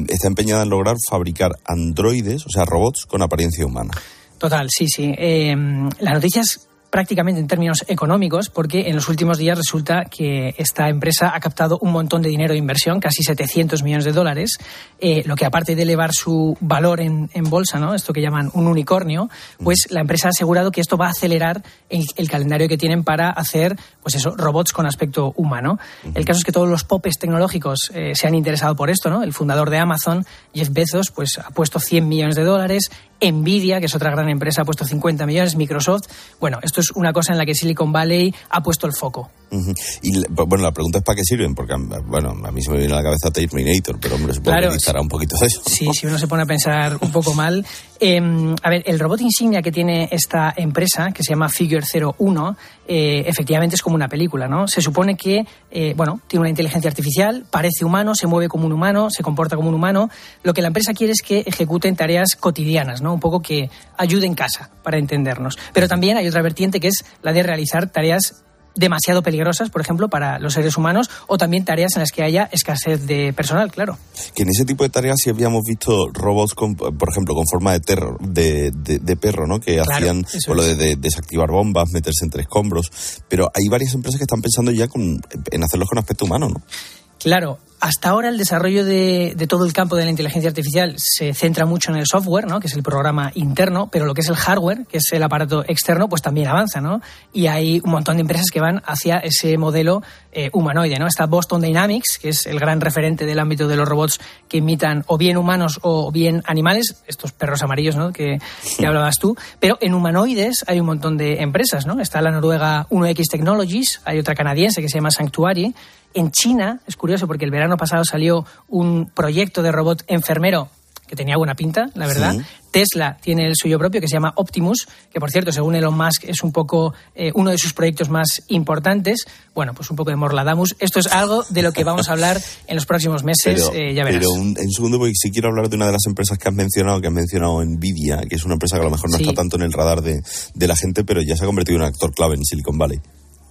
está empeñada en lograr fabricar androides, o sea, robots con apariencia humana. Total, sí, sí. Eh, las noticias prácticamente en términos económicos, porque en los últimos días resulta que esta empresa ha captado un montón de dinero de inversión, casi 700 millones de dólares, eh, lo que aparte de elevar su valor en, bolsa, ¿no? esto que llaman un unicornio, pues la empresa ha asegurado que esto va a acelerar el, calendario que tienen para hacer pues eso, robots con aspecto humano. El caso es que todos los popes tecnológicos eh, se han interesado por esto. ¿no? El fundador de Amazon, Jeff Bezos, pues ha puesto 100 millones de dólares, Nvidia, que es otra gran empresa, ha puesto 50 millones, Microsoft. Bueno, esto es una cosa en la que Silicon Valley ha puesto el foco. Y bueno, la pregunta es para qué sirven, porque bueno, a mí se me viene a la cabeza Terminator, pero hombre, supongo claro, que un poquito de eso. Sí, si uno se pone a pensar un poco mal. (laughs) Em, a ver, el robot insignia que tiene esta empresa, que se llama Figure 01, eh, efectivamente es como una película, ¿no? Se supone que, eh, bueno, tiene una inteligencia artificial, parece humano, se mueve como un humano, se comporta como un humano. Lo que la empresa quiere es que ejecuten tareas cotidianas, ¿no? Un poco que ayude en casa, para entendernos. Pero también hay otra vertiente que es la de realizar tareas demasiado peligrosas, por ejemplo, para los seres humanos, o también tareas en las que haya escasez de personal, claro. Que en ese tipo de tareas sí habíamos visto robots, con, por ejemplo, con forma de, terror, de, de, perro, ¿no? Que hacían lo de, desactivar bombas, meterse entre escombros, pero hay varias empresas que están pensando ya en hacerlos con aspecto humano, ¿no? Claro, hasta ahora el desarrollo de, todo el campo de la inteligencia artificial se centra mucho en el software, ¿no? que es el programa interno, pero lo que es el hardware, que es el aparato externo, pues también avanza, ¿no? Y hay un montón de empresas que van hacia ese modelo eh, humanoide, ¿no? Está Boston Dynamics, que es el gran referente del ámbito de los robots que imitan o bien humanos o bien animales, estos perros amarillos, ¿no? Que, que hablabas tú. Pero en humanoides hay un montón de empresas, ¿no? Está la noruega 1X Technologies, hay otra canadiense que se llama Sanctuary, en China, es curioso porque el verano pasado salió un proyecto de robot enfermero que tenía buena pinta, la verdad. Tesla tiene el suyo propio que se llama Optimus, que por cierto, según Elon Musk, es un poco eh, uno de sus proyectos más importantes. Bueno, pues un poco de Morladamus. Esto es algo de lo que vamos a hablar en los próximos meses, pero, eh, ya verás. Pero un, en segundo, porque sí quiero hablar de una de las empresas que has mencionado, que has mencionado Nvidia, que es una empresa que a lo mejor no está tanto en el radar de, de la gente, pero ya se ha convertido en un actor clave en Silicon Valley.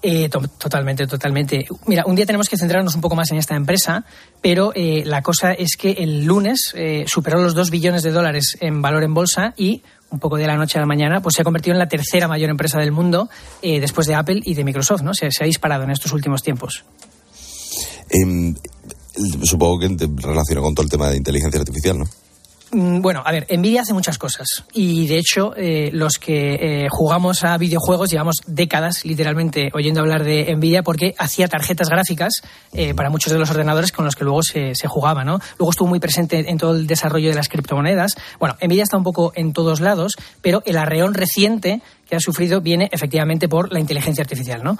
Eh, totalmente, totalmente. Mira, un día tenemos que centrarnos un poco más en esta empresa, pero eh, la cosa es que el lunes eh, superó los 2 billones de dólares en valor en bolsa y un poco de la noche a la mañana, pues se ha convertido en la tercera mayor empresa del mundo después de Apple y de Microsoft, ¿no? Se, ha disparado en estos últimos tiempos. Em, supongo que relaciona con todo el tema de inteligencia artificial, ¿no? Mm, bueno, a ver, Nvidia hace muchas cosas y de hecho eh, los que eh, jugamos a videojuegos llevamos décadas literalmente oyendo hablar de Nvidia porque hacía tarjetas gráficas eh, para muchos de los ordenadores con los que luego se, se, jugaba, ¿no? Luego estuvo muy presente en todo el desarrollo de las criptomonedas. Bueno, Nvidia está un poco en todos lados, pero el arreón reciente que ha sufrido viene efectivamente por la inteligencia artificial, ¿no?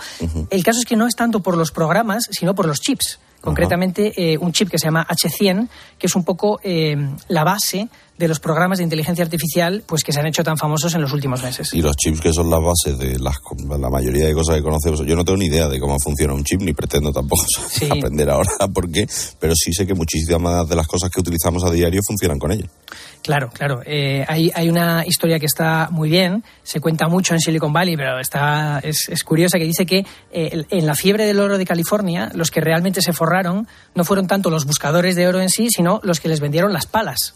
El caso es que no es tanto por los programas, sino por los chips. Concretamente eh, un chip que se llama H100, que es un poco eh, la base de los programas de inteligencia artificial pues que se han hecho tan famosos en los últimos meses. Y los chips que son la base de la mayoría de cosas que conocemos. Yo no tengo ni idea de cómo funciona un chip, ni pretendo tampoco (laughs) aprender ahora (laughs) por qué, pero sí sé que muchísimas de las cosas que utilizamos a diario funcionan con ellos. Claro, claro. Eh, hay, hay, una historia que está muy bien, se cuenta mucho en Silicon Valley, pero está, es, es curiosa, que dice que eh, en la fiebre del oro de California, los que realmente se forraron no fueron tanto los buscadores de oro en sí, sino los que les vendieron las palas.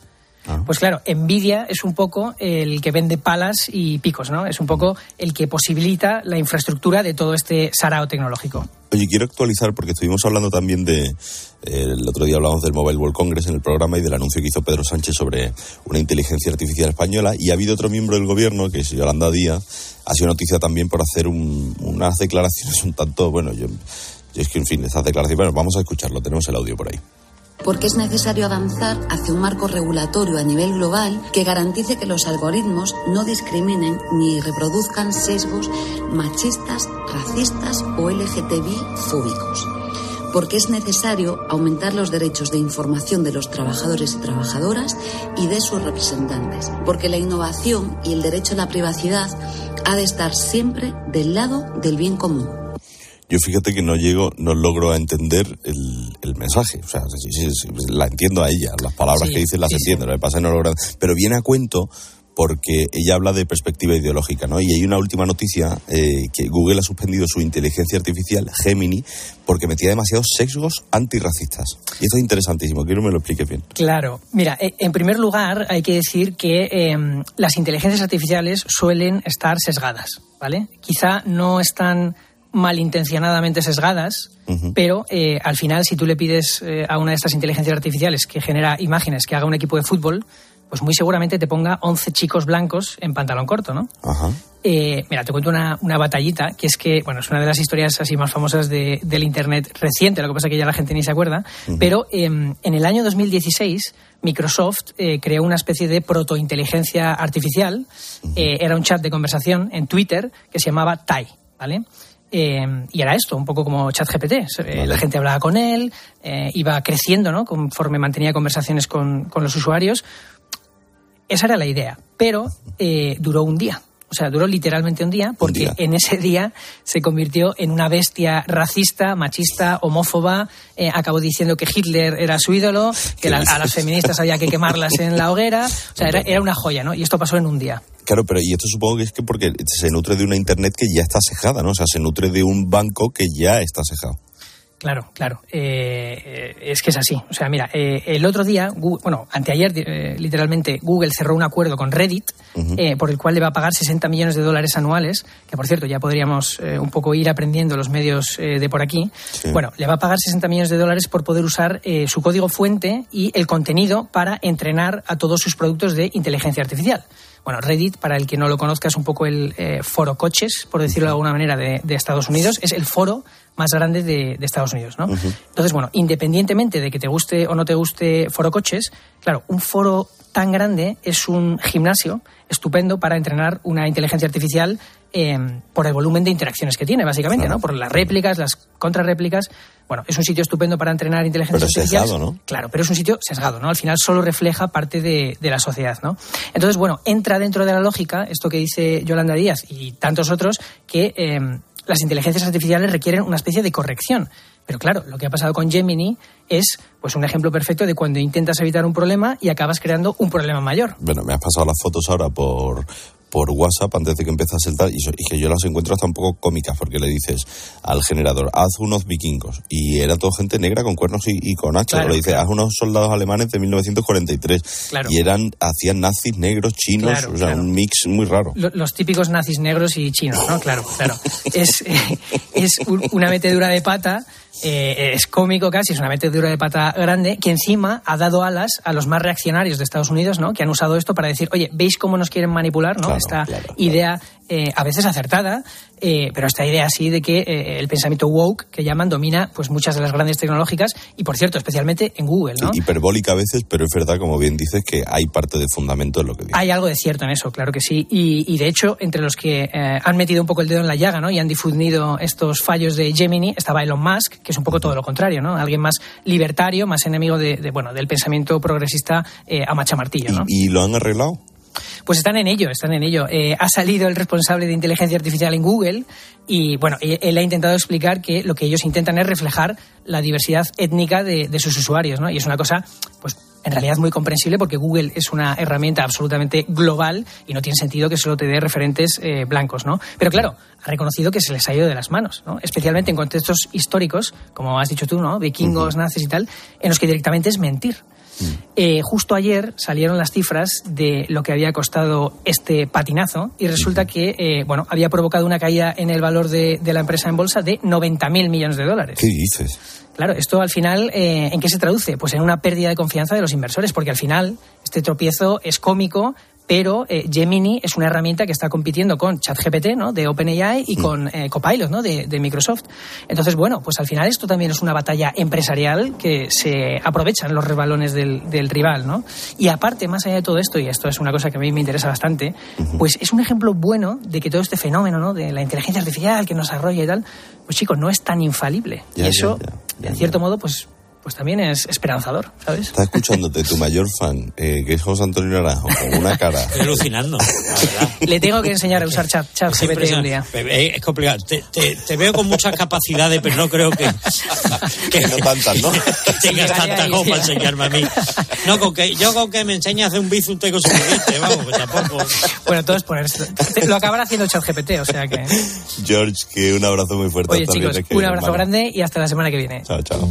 Pues claro, Nvidia es un poco el que vende palas y picos, ¿no? Es un poco el que posibilita la infraestructura de todo este sarao tecnológico. Oye, quiero actualizar porque estuvimos hablando también de. eh, el otro día hablamos del Mobile World Congress en el programa y del anuncio que hizo Pedro Sánchez sobre una inteligencia artificial española. Y ha habido otro miembro del gobierno, que es Yolanda Díaz, ha sido noticia también por hacer un- unas declaraciones un tanto. Bueno, yo, yo es que, en fin, estas declaraciones. Bueno, vamos a escucharlo, tenemos el audio por ahí. Porque es necesario avanzar hacia un marco regulatorio a nivel global que garantice que los algoritmos no discriminen ni reproduzcan sesgos machistas, racistas o LGTBI fóbicos. Porque es necesario aumentar los derechos de información de los trabajadores y trabajadoras y de sus representantes. Porque la innovación y el derecho a la privacidad ha de estar siempre del lado del bien común. Yo fíjate que no llego, no logro a entender el, el mensaje. O sea, sí, sí, sí, la entiendo a ella, las palabras que dice las entiendo, lo que pasa no logro. Pero viene a cuento porque ella habla de perspectiva ideológica, ¿no? Y hay una última noticia eh, que Google ha suspendido su inteligencia artificial Gemini porque metía demasiados sesgos antirracistas. Y esto es interesantísimo, quiero que me lo explique bien. Claro, mira, eh, en primer lugar hay que decir que eh, las inteligencias artificiales suelen estar sesgadas, ¿vale? Quizá no están malintencionadamente sesgadas, pero eh, al final si tú le pides eh, a una de estas inteligencias artificiales que genera imágenes que haga un equipo de fútbol, pues muy seguramente te ponga 11 chicos blancos en pantalón corto, ¿no? Ajá. Eh, mira, te cuento una, una batallita, que es que, bueno, es una de las historias así más famosas de- del Internet reciente, lo que pasa es que ya la gente ni se acuerda, pero eh, en el año 2016 Microsoft eh, creó una especie de protointeligencia artificial, era un chat de conversación en Twitter que se llamaba Tai, ¿vale? Eh, y era esto, un poco como ChatGPT. Eh, La gente hablaba con él, eh, iba creciendo, ¿no? Conforme mantenía conversaciones con, con los usuarios. Esa era la idea, pero eh, duró un día. O sea, duró literalmente un día, porque en ese día se convirtió en una bestia racista, machista, homófoba. eh, acabó diciendo que Hitler era su ídolo, que la- a las feministas había que quemarlas en la hoguera. O sea, era, era una joya, ¿no? Y esto pasó en un día. Claro, pero y esto supongo que es que porque se nutre de una internet que ya está sesgada, ¿no? O sea, se nutre de un banco que ya está sesgado. Claro, claro. Eh, eh, es que es así. O sea, mira, eh, el otro día, Gu- bueno, anteayer, eh, literalmente, Google cerró un acuerdo con Reddit eh, por el cual le va a pagar 60 millones de dólares anuales, que por cierto ya podríamos un poco ir aprendiendo los medios de por aquí. Bueno, le va a pagar 60 millones de dólares por poder usar eh, su código fuente y el contenido para entrenar a todos sus productos de inteligencia artificial. Bueno, Reddit, para el que no lo conozca, es un poco el foro coches, por decirlo de alguna manera, de, de Estados Unidos. Es el foro más grande de, de Estados Unidos, ¿no? Entonces, bueno, independientemente de que te guste o no te guste foro coches, claro, un foro tan grande es un gimnasio estupendo para entrenar una inteligencia artificial eh, por el volumen de interacciones que tiene, básicamente, ¿no? Por las réplicas, las contrarréplicas. Bueno, es un sitio estupendo para entrenar inteligencia Pero artificial. sesgado, ¿no? Claro, pero es un sitio sesgado, ¿no? Al final solo refleja parte de, de la sociedad, ¿no? Entonces, bueno, entra dentro de la lógica esto que dice Yolanda Díaz y tantos otros que eh, las inteligencias artificiales requieren una especie de corrección. Pero claro, lo que ha pasado con Gemini es pues un ejemplo perfecto de cuando intentas evitar un problema y acabas creando un problema mayor. Bueno, me has pasado las fotos ahora por, por WhatsApp antes de que empezase el tal, y, que yo las encuentro hasta un poco cómicas, porque le dices al generador, haz unos vikingos, y era todo gente negra con cuernos y, y con hachas, Claro, le dices, claro. haz unos soldados alemanes de 1943, Claro. y eran, hacían nazis negros, chinos, o sea, un mix muy raro. Lo- Los típicos nazis negros y chinos, ¿no? Claro, claro. Es, (laughs) es un- una metedura de pata, eh, es cómico casi, es una metedura de pata grande, que encima ha dado alas a los más reaccionarios de Estados Unidos, ¿no? Que han usado esto para decir, oye, ¿veis cómo nos quieren manipular, ¿no? Esta idea eh, a veces acertada, eh, pero esta idea así de que eh, el pensamiento woke, que llaman, domina pues muchas de las grandes tecnológicas y, por cierto, especialmente en Google, ¿no? Hiperbólica a veces, pero es verdad, como bien dices, que hay parte de fundamento en lo que dices. Hay algo de cierto en eso, claro que sí. Y, y, de hecho, entre los que eh, han metido un poco el dedo en la llaga ¿no? y han difundido estos fallos de Gemini, estaba Elon Musk, que es un poco todo lo contrario, ¿no? Alguien más libertario, más enemigo de, de, bueno, del pensamiento progresista eh, a machamartillo, ¿no? ¿Y lo han arreglado? Pues están en ello, están en ello. Eh, ha salido el responsable de inteligencia artificial en Google y, bueno, él, él ha intentado explicar que lo que ellos intentan es reflejar la diversidad étnica de, de sus usuarios, ¿no? Y es una cosa, pues, en realidad muy comprensible porque Google es una herramienta absolutamente global y no tiene sentido que solo te dé referentes eh, blancos, ¿no? Pero claro, ha reconocido que se les ha ido de las manos, ¿no? Especialmente en contextos históricos, como has dicho tú, ¿no? Vikingos, nazis y tal, en los que directamente es mentir. Eh, justo ayer salieron las cifras de lo que había costado este patinazo y resulta que eh, bueno había provocado una caída en el valor de, de la empresa en bolsa de 90.000 millones de dólares. ¿Qué dices? Claro, esto al final, eh, ¿en qué se traduce? Pues en una pérdida de confianza de los inversores, porque al final este tropiezo es cómico, pero eh, Gemini es una herramienta que está compitiendo con ChatGPT, ¿no? De OpenAI y con eh, Copilot, ¿no? De, de Microsoft. Entonces, bueno, pues al final esto también es una batalla empresarial que se aprovechan los rebalones del, del rival, ¿no? Y aparte, más allá de todo esto, y esto es una cosa que a mí me interesa bastante, pues es un ejemplo bueno de que todo este fenómeno, ¿no? De la inteligencia artificial que nos arrolla y tal, pues chicos, no es tan infalible. Ya, y eso, ya, ya, en cierto modo, pues pues también es esperanzador, ¿sabes? Está escuchándote tu mayor fan, eh, que es José Antonio Naranjo, con una cara. Estoy alucinando, la verdad. Le tengo que enseñar a usar chat, chat Es GPT un día. Eh, Es complicado. Te, te- te veo con muchas capacidades, pero no creo que, que, no tantas, ¿no? que tengas tanta como para enseñarme a mí. No, con que, yo con que me enseñe a hacer un bizum tengo suficiente, vamos, pues tampoco. Bueno, todo es por esto. Te- Lo acabará haciendo ChatGPT, o sea que. George, que un abrazo muy fuerte. Oye, chicos, un abrazo grande y hasta la semana que viene. Chao, chao.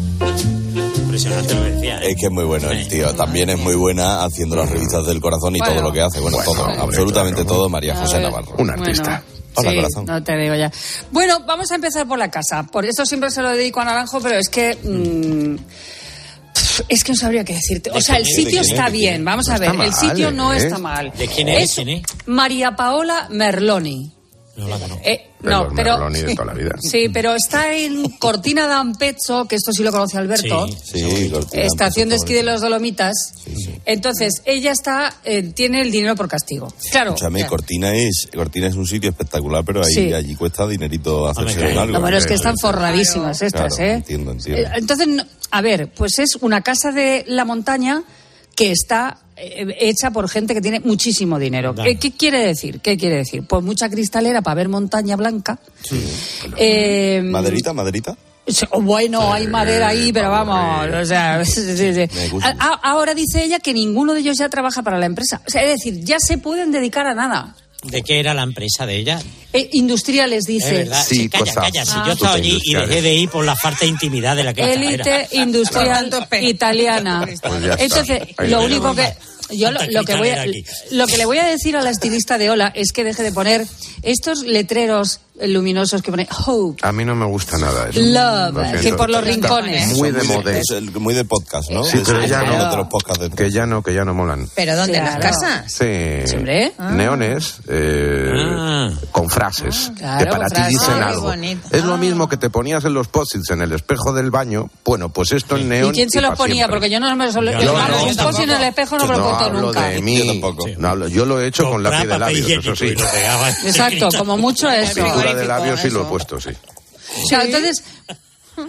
Impresionante lo que decía. ¿eh? Es que es muy bueno el tío. También es muy buena haciendo las revistas del corazón y Bueno. todo lo que hace. Bueno, todo, absolutamente todo, María José. Navarro. Un artista. Hola, Sí, corazón. No te digo ya. Bueno, vamos a empezar por la casa. Por eso siempre se lo dedico a Naranjo, pero es que. mm, pf, es que no sabría qué decirte. O ¿De sea, el sitio ¿De quién está bien. Vamos a ver. El sitio no ¿eh? está mal. ¿De? ¿Quién es? María Paola Merloni. No la conozco. Eh, no, los pero. Merloni de toda la vida. Sí, pero está en Cortina d'Ampezzo, que esto sí lo conoce Alberto. Sí, Cortina, Estación de esquí de los Dolomitas. Entonces, ella está, eh, tiene el dinero por castigo. Claro. Escúchame, ya. Cortina es, Cortina es un sitio espectacular, pero ahí, Sí. allí cuesta dinerito hacerse un algo. Lo bueno es que están forradísimas estas, Claro, ¿eh? Entiendo, entiendo. Eh, Entonces, no- a ver, pues es una casa de la montaña que está eh, hecha por gente que tiene muchísimo dinero. Dale. ¿Qué, qué quiere decir? ¿Qué quiere decir? Pues mucha cristalera para ver montaña blanca. Eh, ¿Maderita, maderita? Sí, oh, Bueno, hay madera ahí, pero vamos, o sea, (laughs) sí, sí, sí. Ahora dice ella que ninguno de ellos ya trabaja para la empresa. O sea, es decir, ya se pueden dedicar a nada. ¿De qué era la empresa de ella? Eh, industriales, Es dice. verdad. Sí, calla, calla. Si yo estaba allí y dejé de ir por la falta de intimidad de la que Élite industrial italiana. Pues está. Entonces, Ahí lo único que yo lo, lo que voy a, lo que le voy a decir a la estilista de Ola es que deje de poner estos letreros luminosos que pone Hope, A mí no me gusta nada eso. Love, que por los Está rincones. Muy de moda. es muy de podcast, ¿no? Sí, pero Es ya no. los Que ya no, que ya no molan. ¿Pero dónde? ¿En las casas? Sí. hombre. Ah. Neones eh, con frases Claro, que para ti dicen Ah, algo. Es lo mismo que te ponías en los post-its en el espejo del baño. Bueno, pues esto en ¿Y neón. quién se los ponía? siempre. Porque yo no me lo Yo yo, no, vamos, yo un post en el espejo no me lo no pongo hablo nunca. de mí. Yo lo he hecho con lápiz de labios, eso sí. Exacto, como mucho eso. Pintura de labios sí lo he puesto, sí. O sea, entonces.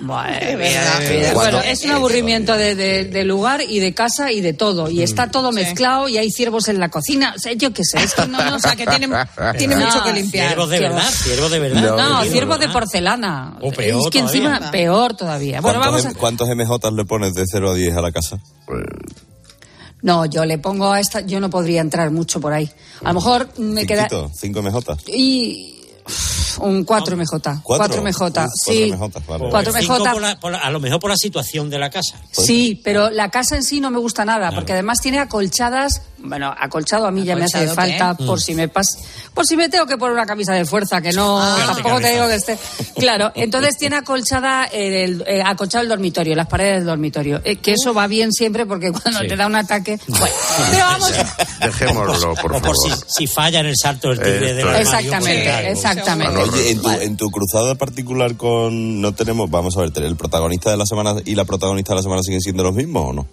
Madre mía, Sí. Bueno, Cuando- es un aburrimiento de, de- de lugar y de casa y de todo. Y está todo mezclado y hay ciervos en la cocina. O sea, yo qué sé, esto no, no, o sea, que tienen, tiene (laughs) No, mucho que limpiar. Ciervos de verdad, ciervos de verdad. No, Ciervos ciervos de porcelana. O peor es que encima, todavía. peor todavía. Bueno, ¿Cuántos, vamos a... em- ¿Cuántos MJ le pones de 0 a 10 a la casa? No, yo le pongo a esta... Yo no podría entrar mucho por ahí. A lo mejor me queda... Cinquito, ¿Cinco MJ? Y... Un 4 MJ. 4 MJ, sí. cuatro MJ, vale. Cuatro Cinco MJ. por la- por la- a lo mejor por la situación de la casa. Sí, pero la casa en sí no me gusta nada, porque además tiene acolchadas. Bueno, acolchado a mí ya me hace ¿Acolchado falta qué? por Mm. si me pas, por si me tengo que poner una camisa de fuerza, que no, Ah. tampoco te digo que esté. Claro, (laughs) entonces tiene acolchada el, eh, acolchado el dormitorio, las paredes del dormitorio, eh, que eso va bien siempre porque cuando Sí. te da un ataque. (laughs) Bueno, pero vamos. Dejémoslo, por o por favor. si, si falla en el salto del tigre de la Exactamente, exactamente. Oye, en tu, en tu cruzada particular con. No tenemos. Vamos a ver, ¿el protagonista de la semana y la protagonista de la semana siguen siendo los mismos o no?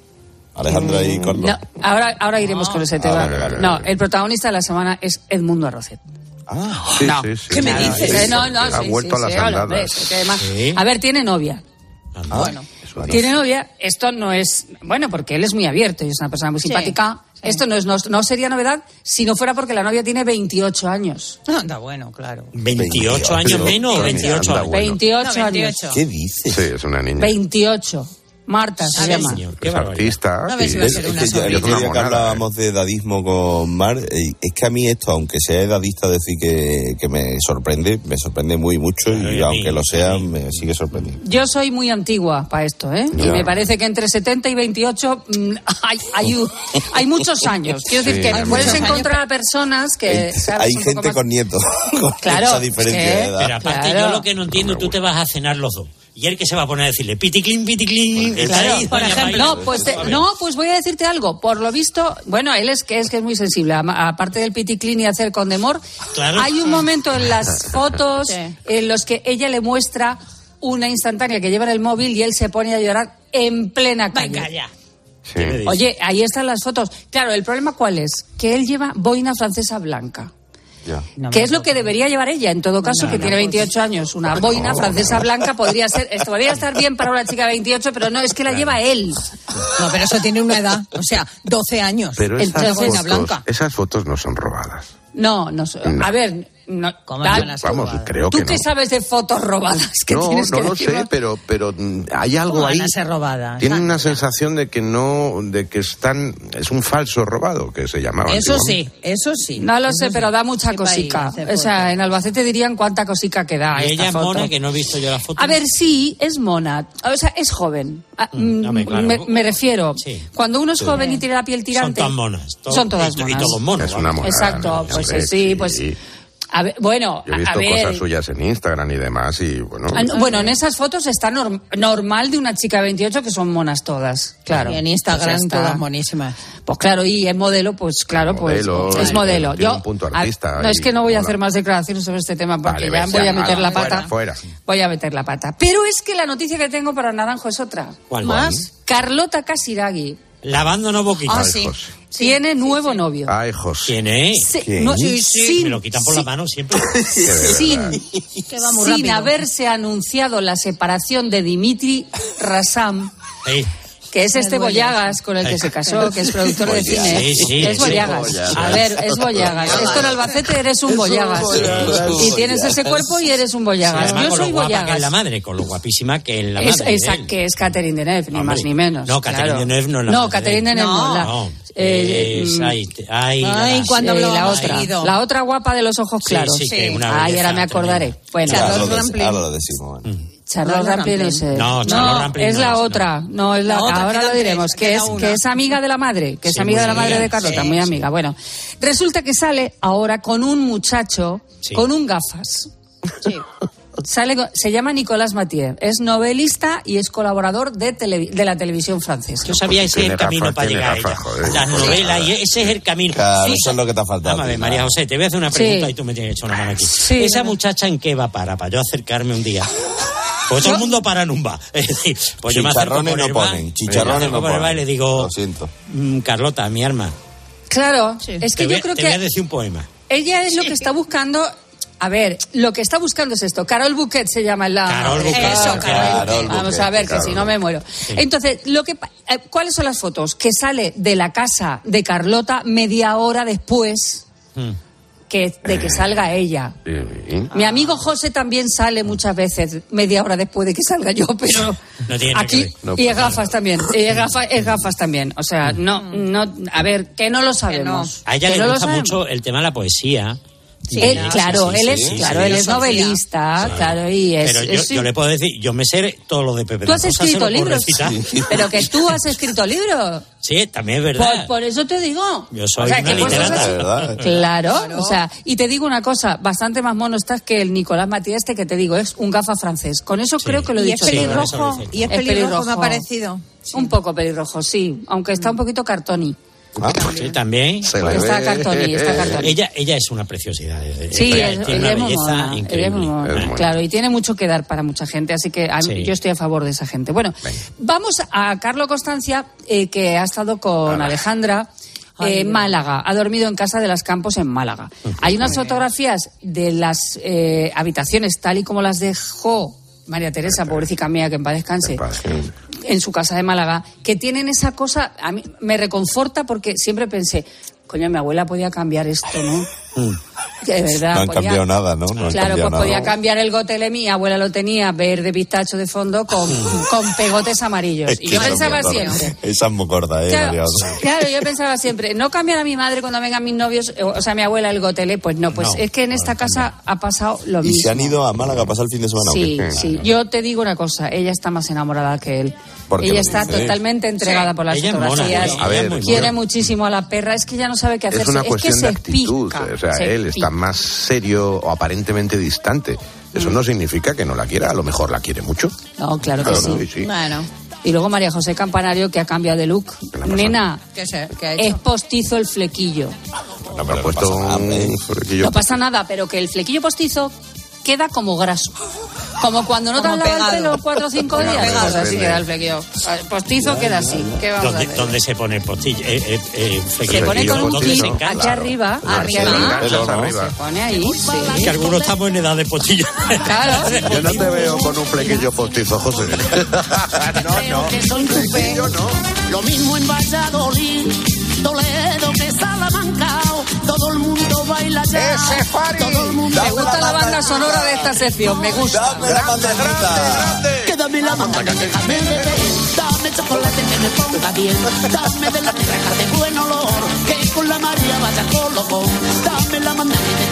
Alejandra y Carlos. No, ahora, ahora iremos con ese tema. vale, vale, no, vale. el protagonista de la semana es Edmundo Arrocet. Sí, no. sí, sí. ¿Qué me dices? Eh, no, no, Ha vuelto sí, a las andadas. además- A ver, tiene novia. bueno, tiene novia. Esto no es. Bueno, porque él es muy abierto y es una persona muy Sí, simpática. Esto no, es, no, no sería novedad si no fuera porque la novia tiene 28 años. (laughs) Anda, bueno, claro. 28 años menos o 28 años. 28 No, años. 28. ¿Qué dices? Sí, es una niña. 28. Marta se llama. Es artista. Una vez y iba a es- Yo- día que hablábamos de edadismo con Mar, eh, es que a mí esto, aunque sea edadista, decir que, que me sorprende, me sorprende muy mucho y aunque lo sea, me sigue sorprendiendo. Yo soy muy antigua para esto, ¿eh? Y Ya. me parece que entre 70 y 28 mm, (laughs) hay, hay, hay muchos años. Quiero decir Sí, que puedes encontrar a personas que... ¿sabes? Hay gente más- con nietos (laughs) con Claro, esa diferencia que- de edad. Pero aparte, Claro. yo lo que no entiendo, tú te vas a cenar los dos. Y él que se va a poner a decirle, piticlin, piticlin. Claro, ahí, por ejemplo, no, pues te- no, pues voy a decirte algo. Por lo visto, bueno, él es que es que es muy sensible. Aparte del piticlin y hacer condemor, Claro. hay un momento en las fotos en los que ella le muestra una instantánea que lleva en el móvil y él se pone a llorar en plena calle. Venga, ya. Oye, ahí están las fotos. Claro, el problema cuál es? Que él lleva boina francesa blanca. Que es lo que debería llevar ella, en todo caso, que tiene 28 años. Una boina francesa blanca podría ser, esto podría estar bien para una chica de 28, pero no, es que la lleva él. No, pero eso tiene una edad, o sea, 12 años. Pero esas boina fotos, blanca. esas fotos no son robadas. No. No. a ver, no, tal- Vamos, creo ¿tú que qué no. sabes de fotos robadas? ¿Qué No, tienes no que lo sé, pero, pero mm, hay algo ¿Cómo ahí. van a ser robadas? Tiene una sensación de que no, de que están, es un falso robado que se llamaba. Eso sí, eso sí. No lo Eso sé, sí. pero da mucha ¿Qué país cosica. O sea, en Albacete dirían cuánta cosica que da. Y esta ella es mona, que no he visto yo la foto. A ver, sí, es mona. O sea, es joven. Ah, Mm, mm, claro. me, me refiero. Sí. Cuando uno es Sí. joven y tiene la piel Son tirante. todas monas. Todo- son todas y, y monas. todos monos. Es una monada, Exacto, ¿no? pues Hombre, sí, pues. Sí. A ver, bueno, Yo he visto a ver. cosas suyas en Instagram y demás y bueno. Ah, no, Bueno, en esas fotos está norm- normal de una chica de 28 que son monas todas, claro. Y en Instagram Pues todas monísimas. Pues claro, y es modelo, pues claro, Modelo, pues es y modelo. Yo, un punto a- artista no es que no voy a hacer más declaraciones sobre este tema porque Vale, ya voy a meter la pata. fuera. Voy a meter la pata. Pero es que la noticia que tengo para Naranjo es otra. ¿Cuál? Más, Carlota Casiraghi Lavándonos boquitas. Ah, sí. tiene nuevo novio. Ay, José. ¿Quién es? Sí, ¿Quién? no, Sí, sin- me lo quitan por la mano siempre. (laughs) sin, Que sin haberse anunciado la separación de Dimitri Rassam, Sí. Que es este Boyagas con el que se casó, que es productor de cine. Sí, sí, es sí. Boyagas. Boyagas. A ver, es Boyagas. Esto en Albacete eres un Boyagas. Y tienes ese cuerpo y eres un Boyagas. Además, Yo con lo soy Boyagas. la madre, con lo guapísima que es la Es, madre. él. que es Catherine Deneuve, ni más ni menos. No, Catherine claro. Deneuve no es la No, Catherine. Deneuve no. Eh, Es- mm, ay, ay, Ay, la- cuando eh, la otra, seguido. la otra guapa de los ojos Sí, claros. sí, que una Ay, ahora me acordaré. Bueno, Rampling. ahora lo decimos. bueno. Charlotte Charlotte Rampling no Rampling. sé. No, Charlotte Rampling es no la es, no. otra. No, es la, La otra, ahora lo diremos, que es, que es amiga de la madre, que es Sí, amiga de la madre bien, de Carlota, sí, muy sí. amiga. Bueno, resulta que sale ahora con un muchacho, Sí. con un gafas. Sale, con- se llama Nicolas Mathieu, es novelista y es colaborador de, tele- de la televisión francesa. Yo sabía ese es el camino para llegar a ella. joder. Las novelas, y ese es el camino. Claro, Sí. eso es lo que te ha faltado. Vamos a ver. María José, te voy a hacer una pregunta Sí. y tú me tienes que echar una mano aquí. Sí, ¿Esa muchacha en qué va para? Para yo acercarme un día. Pues todo el mundo para en un bar. Es decir, pues yo me acerco no ponen, me chicharrones no bar y ponen. le digo, Lo siento. "Mm, Carlota, mi arma, Claro, es que voy, yo creo te voy a que decir un poema. ella es lo que está buscando. A ver, lo que está buscando es esto. Carol Bouquet se llama la. Carol Bouquet. Eso, Carol Carol Bouquet. Vamos a ver, que Carol si no me muero. Entonces, lo que, pa- eh, ¿cuáles son las fotos? Que sale de la casa de Carlota media hora después Mm. Que, de que salga ella. Mi amigo José también sale muchas veces media hora después de que salga yo, pero No tiene aquí. No y es gafas también, y es gafas, es gafas también. O sea, no, no, a ver, que no lo sabemos. A ella que le gusta mucho el tema de la poesía. Él, claro, sí, él es, sí, claro, sí. él es novelista, claro, y es. Pero yo, es- yo le puedo decir, yo me sé todo lo de Pepe Tú has Rosa, escrito libros, pero que tú has escrito libros. Sí, también es Por, verdad. por eso te digo. Yo soy O sea, una que vos literata. sos- ¿Verdad? Claro, o sea, y te digo una cosa, bastante más mono estás que el Nicolás Matías este que te digo, es un gafa francés. Con eso creo que lo he Y es dicho. Eso lo pelirrojo, y es Es pelirrojo, me ha parecido. Un poco pelirrojo, sí, aunque está un poquito cartoni. Ah, Sí, también. Se le Está ve. cartoni, está cartoni. Ella, ella es una preciosidad. es- es- Sí, tiene es, una belleza mona, increíble. mona, claro, y tiene mucho que dar para mucha gente, así que a mí- Sí. yo estoy a favor de esa gente. Bueno, vamos a Carlo Constancia, eh, que ha estado con Alejandra. eh, Málaga, ha dormido en casa de las Campos en Málaga. Hay unas fotografías de las eh, habitaciones tal y como las dejó María Teresa, pobrecita mía, que en paz descanse, en su casa de Málaga, que tienen esa cosa, a mí me reconforta porque siempre pensé, coño, mi abuela podía cambiar esto, ¿no? (laughs) De verdad. No han podía- cambiado nada, ¿no? No Claro, pues podía nada. cambiar el gotele. Mi abuela lo tenía verde pistacho de fondo con, (laughs) con pegotes amarillos. Es Y yo esa es pensaba muy gorda. siempre. Esa es muy gorda, ¿eh? Claro, claro, yo pensaba siempre, no cambiar a mi madre cuando vengan mis novios, eh, o sea, mi abuela el gotele, pues no, pues No, es que en esta casa ha pasado lo ¿Y mismo. se han ido a Málaga a pasar el fin de semana? o Sí, qué? sí. Yo te digo una cosa, ella está más enamorada que él. ¿Por qué Ella está dices? totalmente entregada Sí. por las Ella es mona, fotografías. ella- A ver, es quiere mona. muchísimo a la perra, es que ya no sabe qué hacer. Es una que cuestión se de actitud. pica, o sea, se él está más serio o aparentemente distante. Eso Mm. no significa que no la quiera. A lo mejor la quiere mucho. No, claro que Claro, sí. sí, sí. Bueno. Y luego María José Campanario, que ha cambiado de look. Nena, ¿Qué, se, qué ha hecho? es postizo el flequillo. No, pero ha puesto un flequillo. No pasa nada, pero que el flequillo postizo queda como graso. Como cuando no te has lavado el pelo cuatro o cinco días. pegado. Pues así queda el flequillo. Postizo queda así. ¿Qué vamos a ¿Dónde, hacer? dónde se pone el postillo? Eh, eh, eh, Se pone con un ¿Dónde kit aquí arriba, Claro. arriba, arriba. se pone ahí, sí. Es que algunos estamos en edad de postillo. Claro. (laughs) Yo no te veo con un flequillo postizo, José. (laughs) no, no. que soy tu fe. Lo mismo en Valladolid, Toledo que Salamanca. Todo el mundo baila ya. Ese Fari. Todo el mundo Me gusta la banda sonora de esta sección, me gusta. Que dame la manga, que déjame beber. Dame chocolate que me ponga bien. Dame de la tierra de buen olor. Que con la María vaya colocón. Dame la manga que.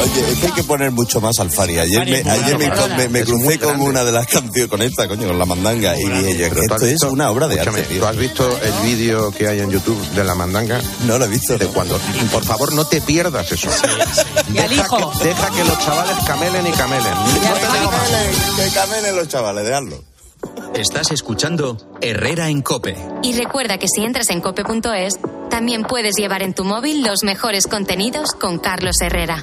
Oye, es que hay que poner mucho más al Fari. Ayer me, ayer me, me- crucé con una de las (laughs) canciones, con esta, coño, con la mandanga. Y dije yo, esto es una obra de arte, tío. ¿Tú has visto el vídeo que hay en YouTube de la mandanga? No lo he visto. De cuando, por favor, no te pierdas eso. Y al Deja hijo. que, deja que los chavales camelen y camelen. Que camelen los chavales, dejadlo. Estás escuchando Herrera en Cope. Y recuerda que si entras en cope.es, también puedes llevar en tu móvil los mejores contenidos con Carlos Herrera.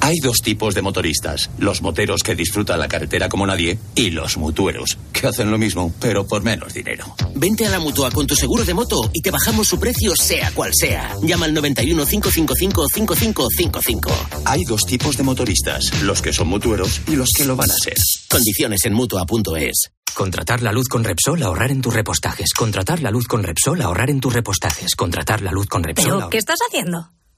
Hay dos tipos de motoristas, los moteros que disfrutan la carretera como nadie y los mutueros, que hacen lo mismo, pero por menos dinero. Vente a la mutua con tu seguro de moto y te bajamos su precio sea cual sea. Llama al 91 555 5555. Hay dos tipos de motoristas, los que son mutueros y los que lo van a ser. Condiciones en mutua.es. Contratar la luz con Repsol, ahorrar en tus repostajes. Contratar la luz con Repsol, ahorrar en tus repostajes. Contratar la luz con Repsol. ¿Pero qué estás haciendo?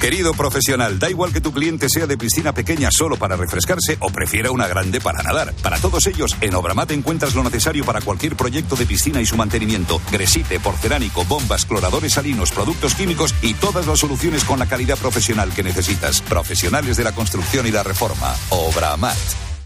Querido profesional, da igual que tu cliente sea de piscina pequeña solo para refrescarse o prefiera una grande para nadar. Para todos ellos, en Obramat encuentras lo necesario para cualquier proyecto de piscina y su mantenimiento. Gresite, porcelánico, bombas, cloradores salinos, productos químicos y todas las soluciones con la calidad profesional que necesitas. Profesionales de la construcción y la reforma. Obramat.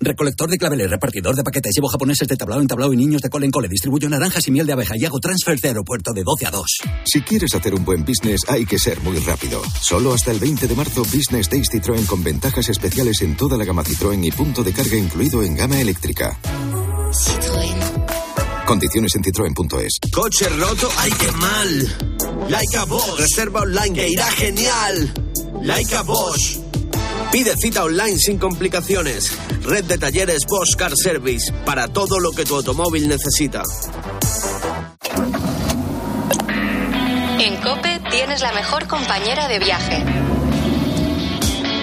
Recolector de claveles, repartidor de paquetes, llevo japoneses de tablao en tablao y niños de cole en cole. Distribuyo naranjas y miel de abeja y hago transfers de aeropuerto de 12 a 2. Si quieres hacer un buen business hay que ser muy rápido. Solo hasta el 20 de marzo Business Days Citroën con ventajas especiales en toda la gama Citroën y punto de carga incluido en gama eléctrica. Condiciones en citroen.es. Coche roto, ay qué mal. Laika Bosch. Reserva online que irá genial. Laika Bosch. Pide cita online sin complicaciones. Red de talleres Bosch Car Service para todo lo que tu automóvil necesita. En Cope tienes la mejor compañera de viaje.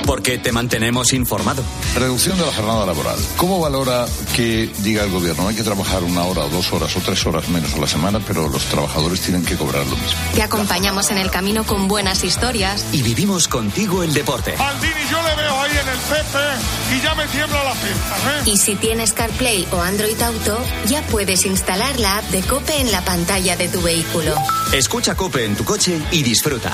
Porque te mantenemos informado. Reducción de la jornada laboral. ¿Cómo valora que diga el gobierno hay que trabajar una hora o dos horas o tres horas menos a la semana, pero los trabajadores tienen que cobrar lo mismo? Te acompañamos en el camino con buenas historias. Y vivimos contigo el deporte. Aldini, yo le veo ahí en el Pepe y ya me tiembla la pierna, ¿eh? Y si tienes CarPlay o Android Auto, ya puedes instalar la app de Cope en la pantalla de tu vehículo. Escucha Cope en tu coche y disfruta.